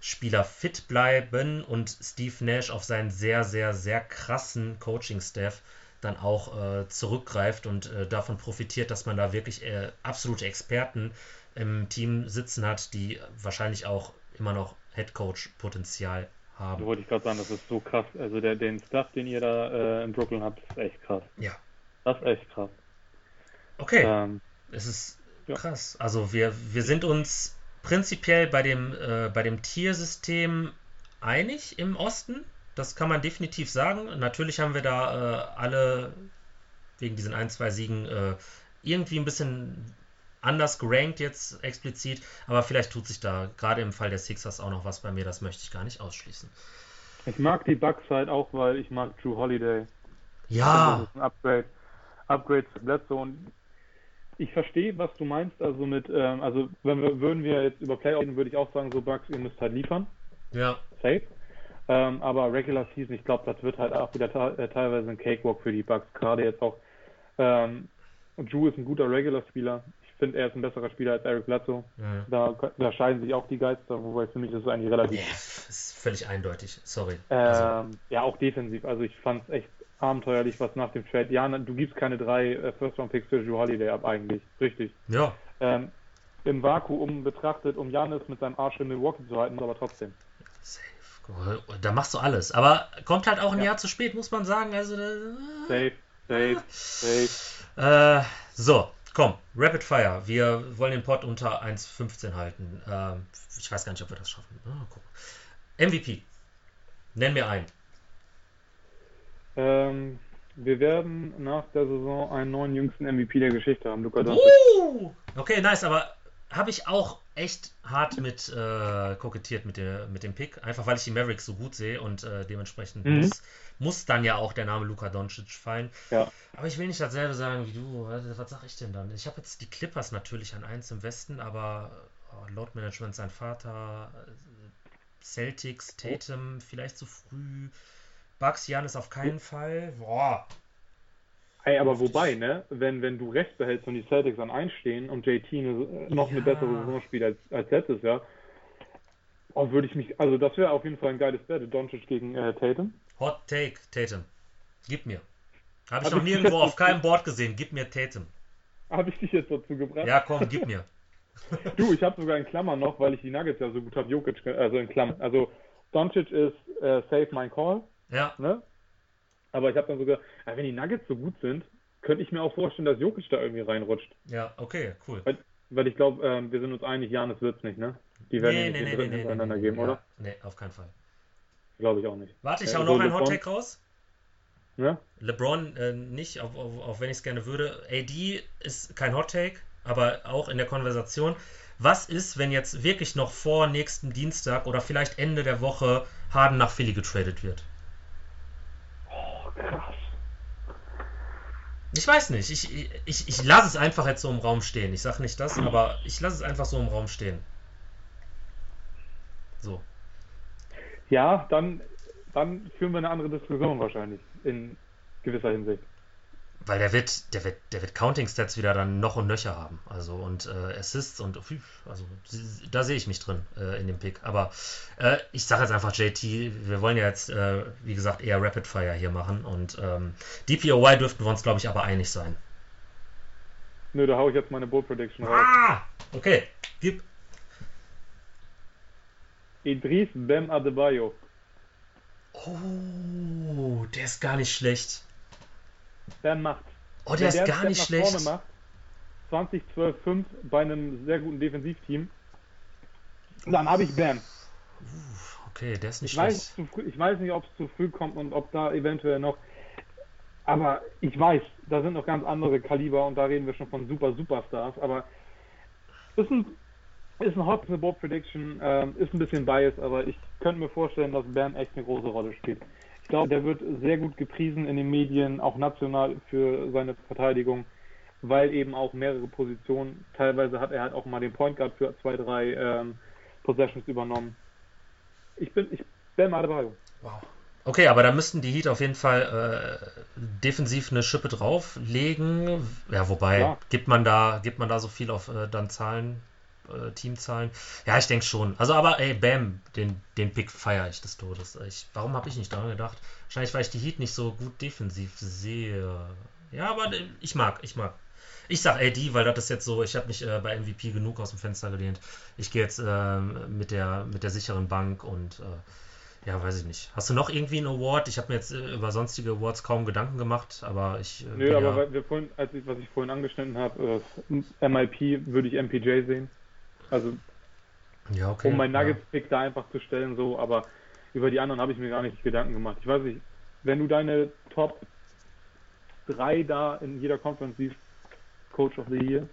Speaker 2: Spieler fit bleiben und Steve Nash auf seinen sehr, sehr, sehr krassen Coaching-Staff dann auch äh, zurückgreift und äh, davon profitiert, dass man da wirklich äh, absolute Experten im Team sitzen hat, die wahrscheinlich auch immer noch Headcoach-Potenzial haben.
Speaker 3: Da wollte ich gerade sagen, das ist so krass. Also der, den Stuff, den ihr da äh, in Brooklyn habt, ist echt krass.
Speaker 2: Ja.
Speaker 3: Das ist echt krass.
Speaker 2: Okay. Ähm, es ist ja. krass. Also wir, wir sind uns prinzipiell bei dem, äh, bei dem Tiersystem einig im Osten. Das kann man definitiv sagen. Natürlich haben wir da äh, alle wegen diesen ein, zwei Siegen äh, irgendwie ein bisschen anders gerankt jetzt explizit, aber vielleicht tut sich da gerade im Fall der Sixers auch noch was bei mir, das möchte ich gar nicht ausschließen.
Speaker 3: Ich mag die Bugs halt auch, weil ich mag Drew Holiday.
Speaker 2: Ja.
Speaker 3: Das ist ein Upgrade. Upgrade zu Bledsoe und ich verstehe, was du meinst, also mit, ähm, also wenn wir, würden wir jetzt über Playoff reden, würde ich auch sagen, so Bugs, ihr müsst halt liefern.
Speaker 2: Ja.
Speaker 3: Safe. Ähm, aber Regular Season, ich glaube, das wird halt auch wieder äh, teilweise ein Cakewalk für die Bucks. Gerade jetzt auch. Ähm, Drew ist ein guter Regular-Spieler. Ich finde, er ist ein besserer Spieler als Eric Bledsoe. Mhm. Da, da, scheiden sich auch die Geister, wobei für mich ist es eigentlich relativ.
Speaker 2: Yeah, ist völlig eindeutig, sorry.
Speaker 3: Ähm, also. Ja, auch defensiv. Also ich fand es echt abenteuerlich, was nach dem Trade. Ja, du gibst keine drei äh, First-Round-Picks für Drew Holiday ab, eigentlich. Richtig.
Speaker 2: Ja.
Speaker 3: Ähm, Im Vakuum betrachtet, um Janis mit seinem Arsch in Milwaukee zu halten, aber trotzdem.
Speaker 2: Safe. Da machst du alles. Aber kommt halt auch ein ja. Jahr zu spät, muss man sagen. Also,
Speaker 3: safe, safe, safe.
Speaker 2: Äh, so, komm, Rapid Fire. Wir wollen den Pod unter 1,15 halten. Ähm, ich weiß gar nicht, ob wir das schaffen. Oh, MVP. Nenn mir einen.
Speaker 3: Ähm, wir werden nach der Saison einen neuen jüngsten MVP der Geschichte haben, Luca
Speaker 2: Doncic. Uh, okay, nice, aber habe ich auch echt hart mit äh, kokettiert mit, der, mit dem Pick, einfach weil ich die Mavericks so gut sehe und äh, dementsprechend mhm. muss, muss dann ja auch der Name Luka Doncic fallen.
Speaker 3: Ja.
Speaker 2: Aber ich will nicht dasselbe sagen wie du. Was, was sag ich denn dann? Ich habe jetzt die Clippers natürlich an eins im Westen, aber oh, Load Management sein Vater, Celtics, Tatum, vielleicht zu früh. Bucks, Janis auf keinen Fall. Boah.
Speaker 3: Ey, aber wobei, ne, wenn, wenn du recht behältst und die Celtics an einstehen und JT eine, noch ja. eine bessere Saison spielt als, als letztes Jahr, oh, würde ich mich, also das wäre auf jeden Fall ein geiles Bett, Doncic gegen äh, Tatum.
Speaker 2: Hot Take, Tatum. Gib mir. Habe ich Hab noch ich nirgendwo auf keinem Board gesehen. Gib mir Tatum.
Speaker 3: Habe ich dich jetzt dazu gebracht?
Speaker 2: Ja, komm, gib mir.
Speaker 3: du, ich habe sogar in Klammern noch, weil ich die Nuggets ja so gut habe, Jokic, also in Klammern. Also Doncic ist äh, safe my call.
Speaker 2: Ja.
Speaker 3: Ne? Aber ich habe dann sogar, ja, wenn die Nuggets so gut sind, könnte ich mir auch vorstellen, dass Jokic da irgendwie reinrutscht.
Speaker 2: Ja, okay, cool.
Speaker 3: Weil, weil ich glaube, ähm, wir sind uns einig, Janis wird es nicht, ne? Die werden nee,
Speaker 2: nee, den nee, nee,
Speaker 3: hintereinander geben, ja. oder?
Speaker 2: Nee, auf keinen Fall.
Speaker 3: Glaube ich auch nicht.
Speaker 2: Warte, ich hau noch einen Hot-Take raus.
Speaker 3: Ja?
Speaker 2: LeBron äh, nicht, auch, auch, auch wenn ich es gerne würde. AD ist kein Hot-Take, aber auch in der Konversation. Was ist, wenn jetzt wirklich noch vor nächsten Dienstag oder vielleicht Ende der Woche Harden nach Philly getradet wird?
Speaker 3: Krass.
Speaker 2: Ich weiß nicht. Ich, ich, ich lasse es einfach jetzt so im Raum stehen. Ich sage nicht das, aber ich lasse es einfach so im Raum stehen. So.
Speaker 3: Ja, dann, dann führen wir eine andere Diskussion wahrscheinlich in gewisser Hinsicht.
Speaker 2: Weil der wird, der wird, der wird Counting-Stats wieder dann noch und nöcher haben. Also und äh, Assists und also da sehe ich mich drin äh, in dem Pick. Aber äh, ich sage jetzt einfach JT, wir wollen ja jetzt, äh, wie gesagt, eher Rapid Fire hier machen. Und ähm, DPOY dürften wir uns, glaube ich, aber einig sein.
Speaker 3: Nö, da haue ich jetzt meine Bull Prediction
Speaker 2: raus. Ah! Okay, gib.
Speaker 3: Idris Bem Adebayo.
Speaker 2: Oh, der ist gar nicht schlecht.
Speaker 3: Bam macht.
Speaker 2: Oh, der ist gar nicht schlecht.
Speaker 3: Macht, 20, 12, 5 bei einem sehr guten Defensivteam, dann habe ich Bam.
Speaker 2: Okay, der ist nicht
Speaker 3: ich schlecht. Weiß, ich weiß nicht, ob es zu früh kommt und ob da eventuell noch. Aber ich weiß, da sind noch ganz andere Kaliber und da reden wir schon von super Superstars. Aber ist ein, ist ein Hot Board Prediction, äh, ist ein bisschen biased, aber ich könnte mir vorstellen, dass Bam echt eine große Rolle spielt glaube, der wird sehr gut gepriesen in den Medien, auch national für seine Verteidigung, weil eben auch mehrere Positionen, teilweise hat er halt auch mal den Point Guard für zwei, drei ähm, Possessions übernommen. Ich bin, ich bin mal dabei.
Speaker 2: Wow. Okay, aber da müssten die Heat auf jeden Fall äh, defensiv eine Schippe drauflegen. Ja, wobei, ja. gibt man da, gibt man da so viel auf äh, dann Zahlen äh, Teamzahlen. Ja, ich denke schon. Also, aber ey, Bam, den, den Pick feiere ich des Todes. Ich, warum habe ich nicht daran gedacht? Wahrscheinlich, weil ich die Heat nicht so gut defensiv sehe. Ja, aber äh, ich mag, ich mag. Ich sag AD, weil das ist jetzt so, ich habe mich äh, bei MVP genug aus dem Fenster gelehnt. Ich gehe jetzt äh, mit, der, mit der sicheren Bank und äh, ja, weiß ich nicht. Hast du noch irgendwie einen Award? Ich habe mir jetzt äh, über sonstige Awards kaum Gedanken gemacht, aber ich.
Speaker 3: Nö, ja, aber wir vorhin, als ich, was ich vorhin angeschnitten habe, MIP würde ich MPJ sehen. Also,
Speaker 2: ja, okay,
Speaker 3: um mein Nuggets-Pick ja. da einfach zu stellen, so, aber über die anderen habe ich mir gar nicht Gedanken gemacht. Ich weiß nicht, wenn du deine Top 3 da in jeder Conference siehst, Coach of the Year?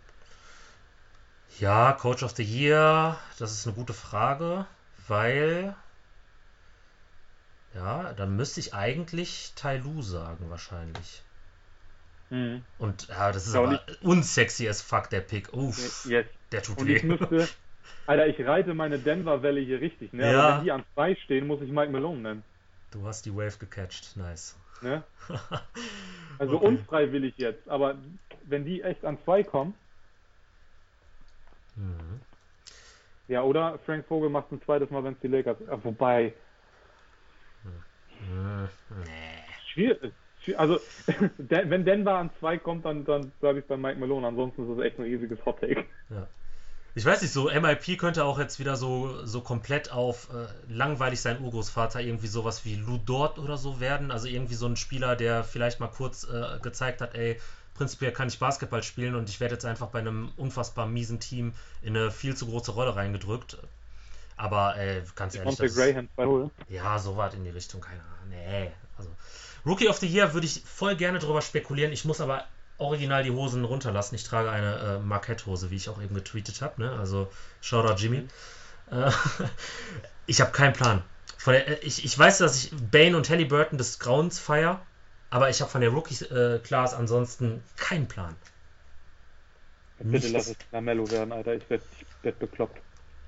Speaker 2: Ja, Coach of the Year, das ist eine gute Frage, weil ja, dann müsste ich eigentlich Tai Lu sagen, wahrscheinlich. Mhm. Und ja, das ist aber, aber unsexy as fuck, der Pick. Uff,
Speaker 3: yes.
Speaker 2: Der tut
Speaker 3: und
Speaker 2: weh.
Speaker 3: Ich müsste, Alter, ich reite meine Denver-Welle hier richtig, ne?
Speaker 2: Ja.
Speaker 3: Aber wenn die an zwei stehen, muss ich Mike Malone nennen.
Speaker 2: Du hast die Wave gecatcht, nice.
Speaker 3: Ne? Also
Speaker 2: Okay.
Speaker 3: unfreiwillig jetzt, aber wenn die echt an zwei kommen,
Speaker 2: Mhm.
Speaker 3: ja, oder Frank Vogel macht ein zweites Mal, wenn es die Lakers. Wobei,
Speaker 2: Mhm. Nee.
Speaker 3: schwierig. schwi- Also, wenn Denver an zwei kommt, dann, dann bleibe ich bei Mike Malone. Ansonsten ist es echt ein riesiges Hot Take.
Speaker 2: Ich weiß nicht, so MIP könnte auch jetzt wieder so, so komplett auf äh, langweilig sein Urgroßvater irgendwie sowas wie Lou Dort oder so werden. Also irgendwie so ein Spieler, der vielleicht mal kurz äh, gezeigt hat, ey, prinzipiell kann ich Basketball spielen und ich werde jetzt einfach bei einem unfassbar miesen Team in eine viel zu große Rolle reingedrückt. Aber ey, ganz ehrlich,
Speaker 3: Monte
Speaker 2: das,
Speaker 3: Graham 2-0.
Speaker 2: ja, so weit in die Richtung, keine Ahnung. Nee, also Rookie of the Year würde ich voll gerne drüber spekulieren. Ich muss aber original die Hosen runterlassen. Ich trage eine äh, Marquette-Hose, wie ich auch eben getweetet habe. Ne? Also Shoutout Jimmy. Äh, ich habe keinen Plan. Von der, äh, ich, ich weiß, dass ich Bane und Halliburton des Grauens feier, aber ich habe von der Rookie-Class ansonsten keinen Plan.
Speaker 3: Bitte
Speaker 2: Nichts.
Speaker 3: lass es Lamello werden, Alter. Ich werd, ich werd bekloppt.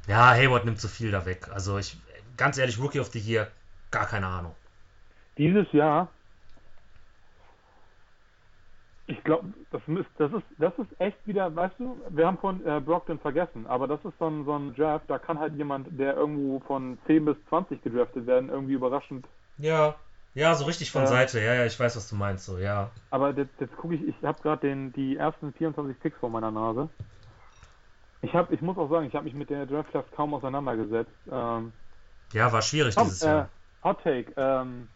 Speaker 2: Ja, Hayward nimmt zu viel da weg. Also ich, ganz ehrlich, Rookie of the Year, gar keine Ahnung.
Speaker 3: Dieses Jahr, ich glaube, das, ist- das, ist, das ist echt wieder, weißt du, wir haben von äh, Brockton vergessen, aber das ist so ein, so ein Draft, da kann halt jemand, der irgendwo von 10 bis 20 gedraftet werden, irgendwie überraschend.
Speaker 2: Ja, ja, so richtig von
Speaker 3: Ja.
Speaker 2: Seite. Ja, ja, ich weiß, was du meinst. So, ja.
Speaker 3: Aber jetzt, jetzt gucke ich, ich habe gerade die ersten 24 Picks vor meiner Nase. Ich, hab, ich muss auch sagen, ich habe mich mit der Draft Class kaum auseinandergesetzt. Ähm,
Speaker 2: Ja, war schwierig
Speaker 3: komm,
Speaker 2: dieses
Speaker 3: äh,
Speaker 2: Jahr.
Speaker 3: Hot Take, ähm,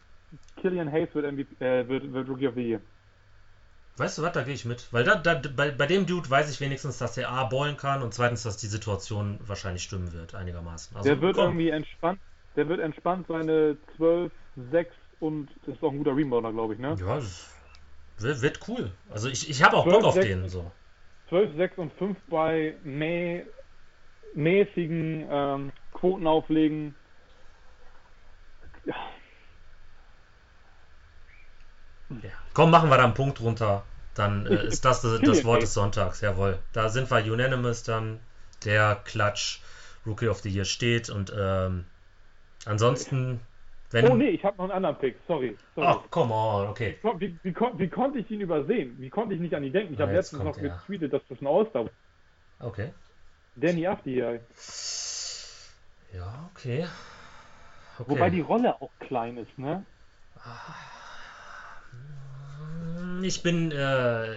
Speaker 3: Killian Hayes wird, MVP, äh, wird, wird Rookie of the Year.
Speaker 2: Weißt du was, da gehe ich mit. Weil da, da, bei, bei dem Dude weiß ich wenigstens, dass der A ballen kann und zweitens, dass die Situation wahrscheinlich stimmen wird, einigermaßen. Also,
Speaker 3: Der wird
Speaker 2: komm.
Speaker 3: irgendwie entspannt, der wird entspannt seine 12, 6 und ist auch ein guter Rebounder, glaube ich, ne?
Speaker 2: Ja, das wird, wird cool. Also ich, ich habe auch
Speaker 3: Zwölf,
Speaker 2: Bock auf
Speaker 3: sechs-
Speaker 2: den. So.
Speaker 3: 12, 6 und 5 bei mä mäßigen ähm, Quoten auflegen. Ja,
Speaker 2: Ja. Komm, machen wir da einen Punkt runter. Dann äh, ist das das, das Wort des Sonntags. Jawohl. Da sind wir unanimous dann. Der Klatsch Rookie of the Year steht und ähm, ansonsten, wenn.
Speaker 3: Oh nee, ich habe noch einen anderen Pick, sorry. sorry.
Speaker 2: Ach, come on, okay.
Speaker 3: Wie, wie, wie, wie konnte ich ihn übersehen? Wie konnte ich nicht an ihn denken? Ich
Speaker 2: Ah,
Speaker 3: habe letztens noch
Speaker 2: er.
Speaker 3: getweetet, dass das ein All-Star
Speaker 2: Okay.
Speaker 3: Danny Afdi,
Speaker 2: Ja, okay. okay.
Speaker 3: Wobei die Rolle auch klein ist, ne?
Speaker 2: Ich bin, äh,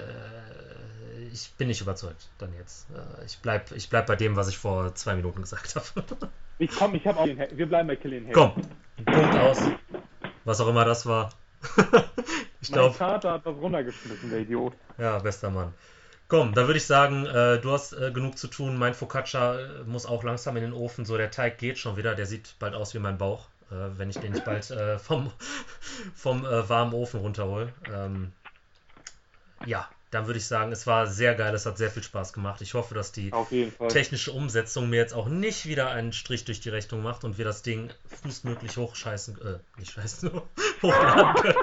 Speaker 2: ich bin nicht überzeugt dann jetzt. Äh, ich bleib, ich bleib bei dem, was ich vor zwei Minuten gesagt habe.
Speaker 3: Ich komm, ich habe auch den, wir bleiben bei Killian Hayes.
Speaker 2: Komm, Punkt aus. Was auch immer das war. ich
Speaker 3: Mein
Speaker 2: glaube,
Speaker 3: Vater hat was runtergeschmissen, der Idiot.
Speaker 2: ja, bester Mann. Komm, da würde ich sagen, äh, du hast äh, genug zu tun. Mein Focaccia äh, muss auch langsam in den Ofen. So, der Teig geht schon wieder. Der sieht bald aus wie mein Bauch, äh, wenn ich den nicht bald äh, vom, vom äh, warmen Ofen runterhole. Ähm, ja, dann würde ich sagen, es war sehr geil. Es hat sehr viel Spaß gemacht. Ich hoffe, dass die technische Umsetzung mir jetzt auch nicht wieder einen Strich durch die Rechnung macht und wir das Ding frühestmöglich hochscheißen, äh, nicht scheißen, hochladen können.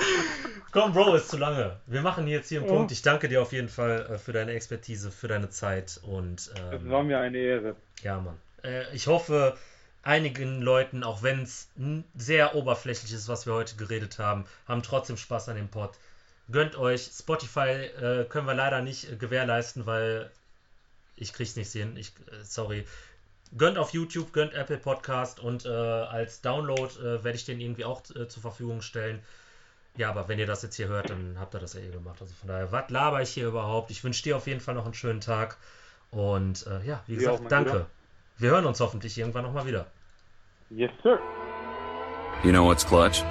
Speaker 2: Komm, Bro, ist zu lange. Wir machen jetzt hier einen. Punkt. Ich danke dir auf jeden Fall äh, für deine Expertise, für deine Zeit und ähm,
Speaker 3: war mir eine Ehre.
Speaker 2: ja, Mann. Äh, ich hoffe, einigen Leuten, auch wenn es sehr oberflächlich ist, was wir heute geredet haben, haben trotzdem Spaß an dem Pod. Gönnt euch. Spotify äh, können wir leider nicht äh, gewährleisten, weil ich krieg's nicht sehen. Ich, äh, sorry. Gönnt auf YouTube, gönnt Apple Podcast und äh, als Download äh, werde ich den irgendwie auch äh, zur Verfügung stellen. Ja, aber wenn ihr das jetzt hier hört, dann habt ihr das ja eh gemacht. Also von daher, was laber ich hier überhaupt? Ich wünsche dir auf jeden Fall noch einen schönen Tag. Und äh, ja, wie gesagt,
Speaker 3: mein
Speaker 2: danke. Wir hören uns hoffentlich irgendwann nochmal wieder.
Speaker 3: Yes, sir.
Speaker 1: You know what's clutch?